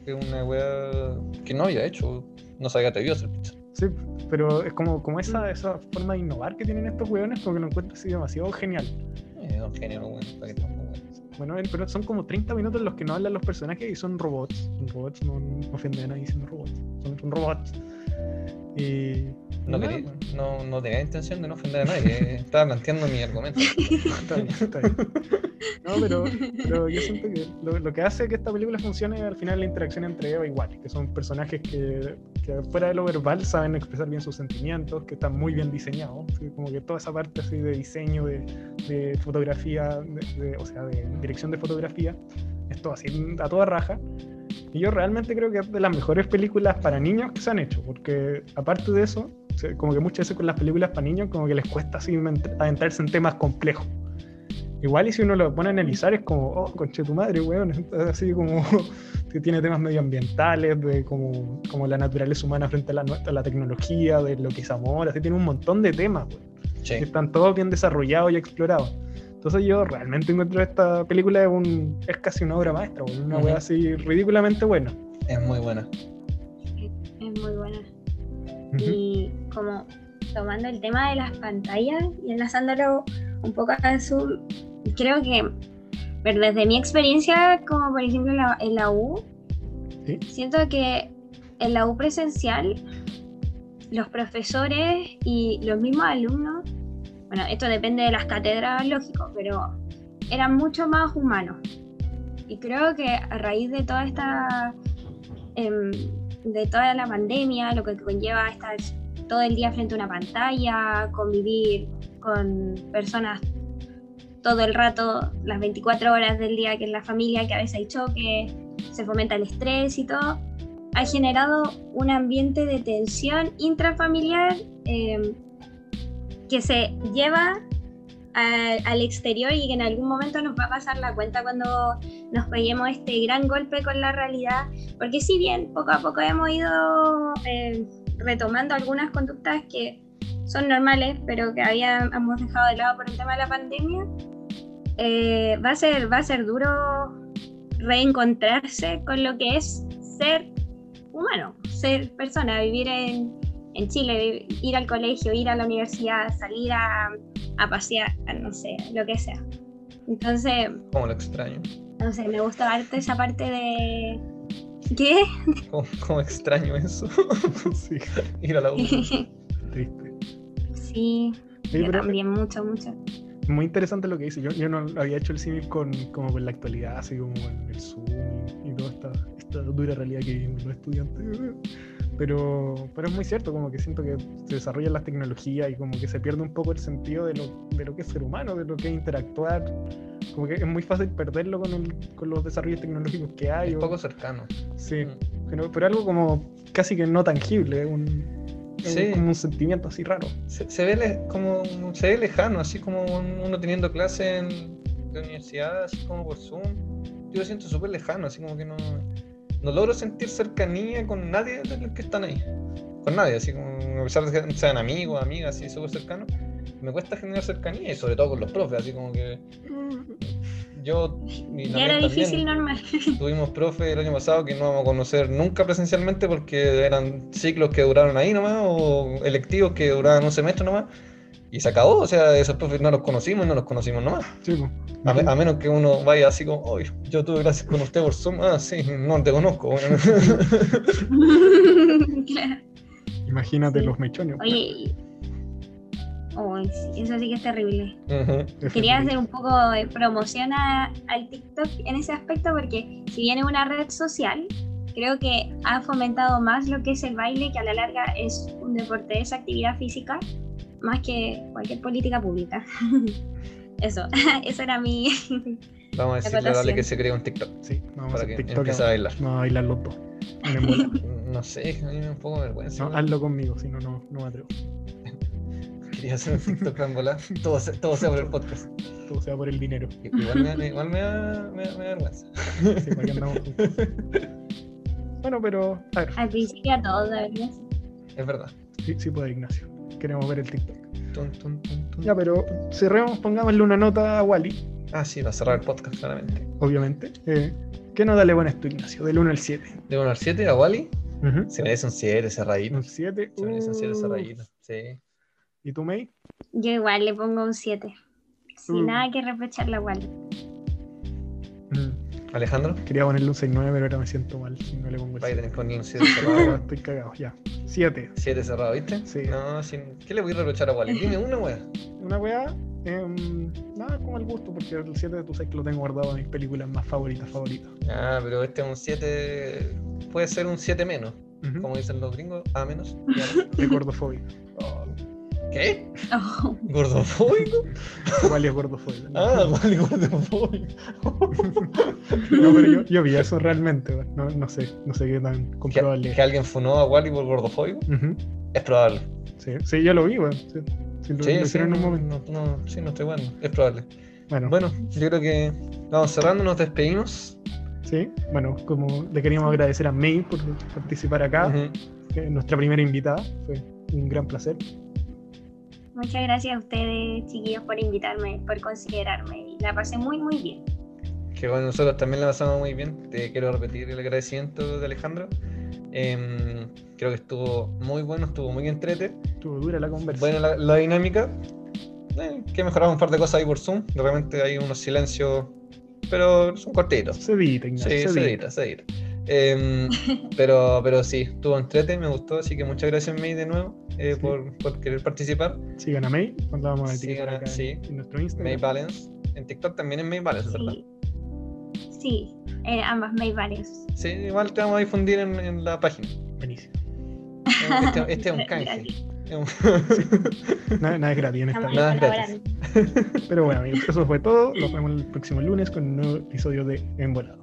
Es una weá que no había hecho. No sabía que te vio hacer pizza. Sí, pero es como, como esa, esa forma de innovar que tienen estos weones, porque lo encuentro así demasiado genial. Es un genio, bueno, pero son como 30 minutos en los que no hablan los personajes y son robots. Son robots, no, ofenden a nadie diciendo robots. Son, robots. Y, no, no, no, tenía intención de no ofender a nadie, estaba planteando mi argumento. está bien, está bien. No, pero, pero yo siento que lo, que hace que esta película funcione es al final la interacción entre Eva y Wally, que son personajes que, que, fuera de lo verbal saben expresar bien sus sentimientos, que están muy bien diseñados, como que toda esa parte así de diseño, de, de fotografía, de, o sea, de dirección de fotografía, es todo así a toda raja. Y yo realmente creo que es de las mejores películas para niños que se han hecho, porque aparte de eso, como que muchas veces con las películas para niños como que les cuesta así adentrarse en temas complejos. Igual y si uno lo pone a analizar es como, oh, conche tu madre, weón, así como que tiene temas medioambientales, de como, como la naturaleza humana frente a la, a la tecnología, de lo que es amor, así tiene un montón de temas, weón. Que están todos bien desarrollados y explorados. Entonces yo realmente encuentro esta película es, un, es casi una obra maestra, una uh así ridículamente buena. Es muy buena. Es muy buena. Y como tomando el tema de las pantallas y enlazándolo un poco a su, creo que desde mi experiencia, como por ejemplo en la, U, siento que en la U presencial, los profesores y los mismos alumnos, bueno, esto depende de las cátedras, lógico, pero eran mucho más humanos. Y creo que a raíz de toda esta... Em, de toda la pandemia, lo que conlleva estar todo el día frente a una pantalla, convivir con personas todo el rato, las 24 horas del día que en la familia, que a veces hay choque, se fomenta el estrés y todo, ha generado un ambiente de tensión intrafamiliar eh, que se lleva al exterior y que en algún momento nos va a pasar la cuenta cuando nos peguemos este gran golpe con la realidad, porque si bien poco a poco hemos ido eh, retomando algunas conductas que son normales, pero que habíamos dejado de lado por el tema de la pandemia, eh, va, a ser, va a ser duro reencontrarse con lo que es ser humano, ser persona, vivir en, en Chile, ir al colegio, ir a la universidad, salir a, a pasear, no sé, lo que sea. Entonces... Como lo extraño. No sé, me gusta darte esa parte de... ¿Qué? ¿Cómo, extraño eso? sí, ir a la U. Triste. Sí, yo también, mucho, mucho. Muy interesante lo que dice. Yo, yo no había hecho el cine con, como con la actualidad, así como en el Zoom y, y toda esta, esta dura realidad que vivimos los estudiantes. Pero, pero es muy cierto, como que siento que se desarrollan las tecnologías y como que se pierde un poco el sentido de lo, de lo que es ser humano, de lo que es interactuar. Como que es muy fácil perderlo con, el, con los desarrollos tecnológicos que hay. Es poco cercano. Sí, mm. pero, pero, algo como casi que no tangible, un, como un sentimiento así raro. Se, ve como, se ve lejano, así como uno teniendo clase en la universidad, así como por Zoom. Yo lo siento súper lejano, así como que no no logro sentir cercanía con nadie de los que están ahí. Con nadie, así como, a pesar de que sean amigos, amigas, así súper cercanos, me cuesta generar cercanía y sobre todo con los profes, así como que yo y era difícil normal. Tuvimos profes el año pasado que no vamos a conocer nunca presencialmente porque eran ciclos que duraron ahí nomás o electivos que duraban un semestre nomás y se acabó, o sea, esos profes no los conocimos y no los conocimos nomás. Sí, a, menos que uno vaya así como, oye, yo tuve clases con usted por Zoom, ah, sí, no te conozco. Imagínate los mechones. Oye, oh, eso sí que es terrible. Quería hacer un poco de promoción al TikTok en ese aspecto porque si viene una red social, creo que ha fomentado más lo que es el baile, que a la larga es un deporte, es actividad física más que cualquier política pública. Eso, eso era mi. Vamos a decirle a Dale que se crea un TikTok. Sí, vamos para a que TikTok empiece a bailar. Vamos a bailar los dos. no sé, a mí me da un poco de vergüenza. No, hazlo conmigo, si no, no, no me atrevo. Quería hacer un TikTok en volar. Todo, todo sea por el podcast. Todo sea por el dinero. Igual me, igual me, da, me, me da vergüenza. Sí, para que andamos Bueno, pero. A ver. Al principio a todos, la verdad. Es verdad. Sí, sí puede, Ignacio. Queremos ver el TikTok. ya, pero cerremos, pongámosle una nota a Wally. Ah, sí, va a cerrar el podcast, claramente. Obviamente. Eh, ¿Qué nota le pones tú, Ignacio? Del 1 al 7. ¿Del 1 al 7 a Wally? Se merece un 7 cerradito. Un 7. Se merece un 7 cerradito, sí. ¿Y tú, May? Yo igual le pongo un 7. Sin uh. nada que reprocharle a Wally. Alejandro. Quería ponerle un 6-9, pero ahora me siento mal si no le pongo el Vaya, 7. tenés que ponerle un 7 cerrado. Estoy cagado, ya. 7. 7 cerrado, ¿viste? Sí. No, sin... ¿qué le voy a reprochar a Wally? Dime una wea. Una weá, em, nada como el gusto, porque el 7 tú sabes que lo tengo guardado en mis películas más favoritas, favoritas. Ah, pero este es un 7. Puede ser un 7 menos, Ujú. como dicen los gringos. A menos. Gordofóbico. Oh. ¿Qué? Oh, ¿Gordofóbico? ¿Cuál es gordofóbico? Ah, Wally gordofóbico. No, pero yo, yo vi eso realmente, weón. no, no sé, no sé qué tan ¿Que, comprobable que es. alguien funó a Wally por gordofóbico? Es probable. Sí, sí, yo lo vi, weón. Sí, sí, lo, lo Sí, sí, hicieron en un no, momento. no, no, sí, no estoy bueno. Es probable. Bueno, Bueno, yo creo que vamos cerrando, nos despedimos. sí, bueno, como le queríamos agradecer a May por participar acá, que es nuestra primera invitada, fue un gran placer. Muchas gracias a ustedes, chiquillos, por invitarme, por considerarme. La pasé muy, muy bien. Que bueno, nosotros también la pasamos muy bien. Te quiero repetir el agradecimiento de Alejandro. Em, creo que estuvo muy bueno, estuvo muy entrete. Estuvo dura la conversa. Buena la, la dinámica. Eh, que mejoramos un par de cosas ahí por Zoom. De repente hay unos silencios, pero son cortitos. Se edita, Ignacio, Sí, se se edita. edita, se edita. Em, pero, pero sí, estuvo entrete, me gustó, así que muchas gracias May de nuevo eh, Sí. por, por querer participar. Sigan a May, cuando vamos a Sigan acá en- sí. en nuestro Instagram. May Balance. En TikTok también es May Balance, ¿verdad? Sí, sí eh, ambas May varios. Sí, igual te vamos a difundir en, en la página. Buenísimo. Este, este es un canje. Nada, nada es gratis en esta. Nada es colaborando. Pero bueno, amigos, eso fue todo. Nos vemos el próximo lunes con un nuevo episodio de Envolado.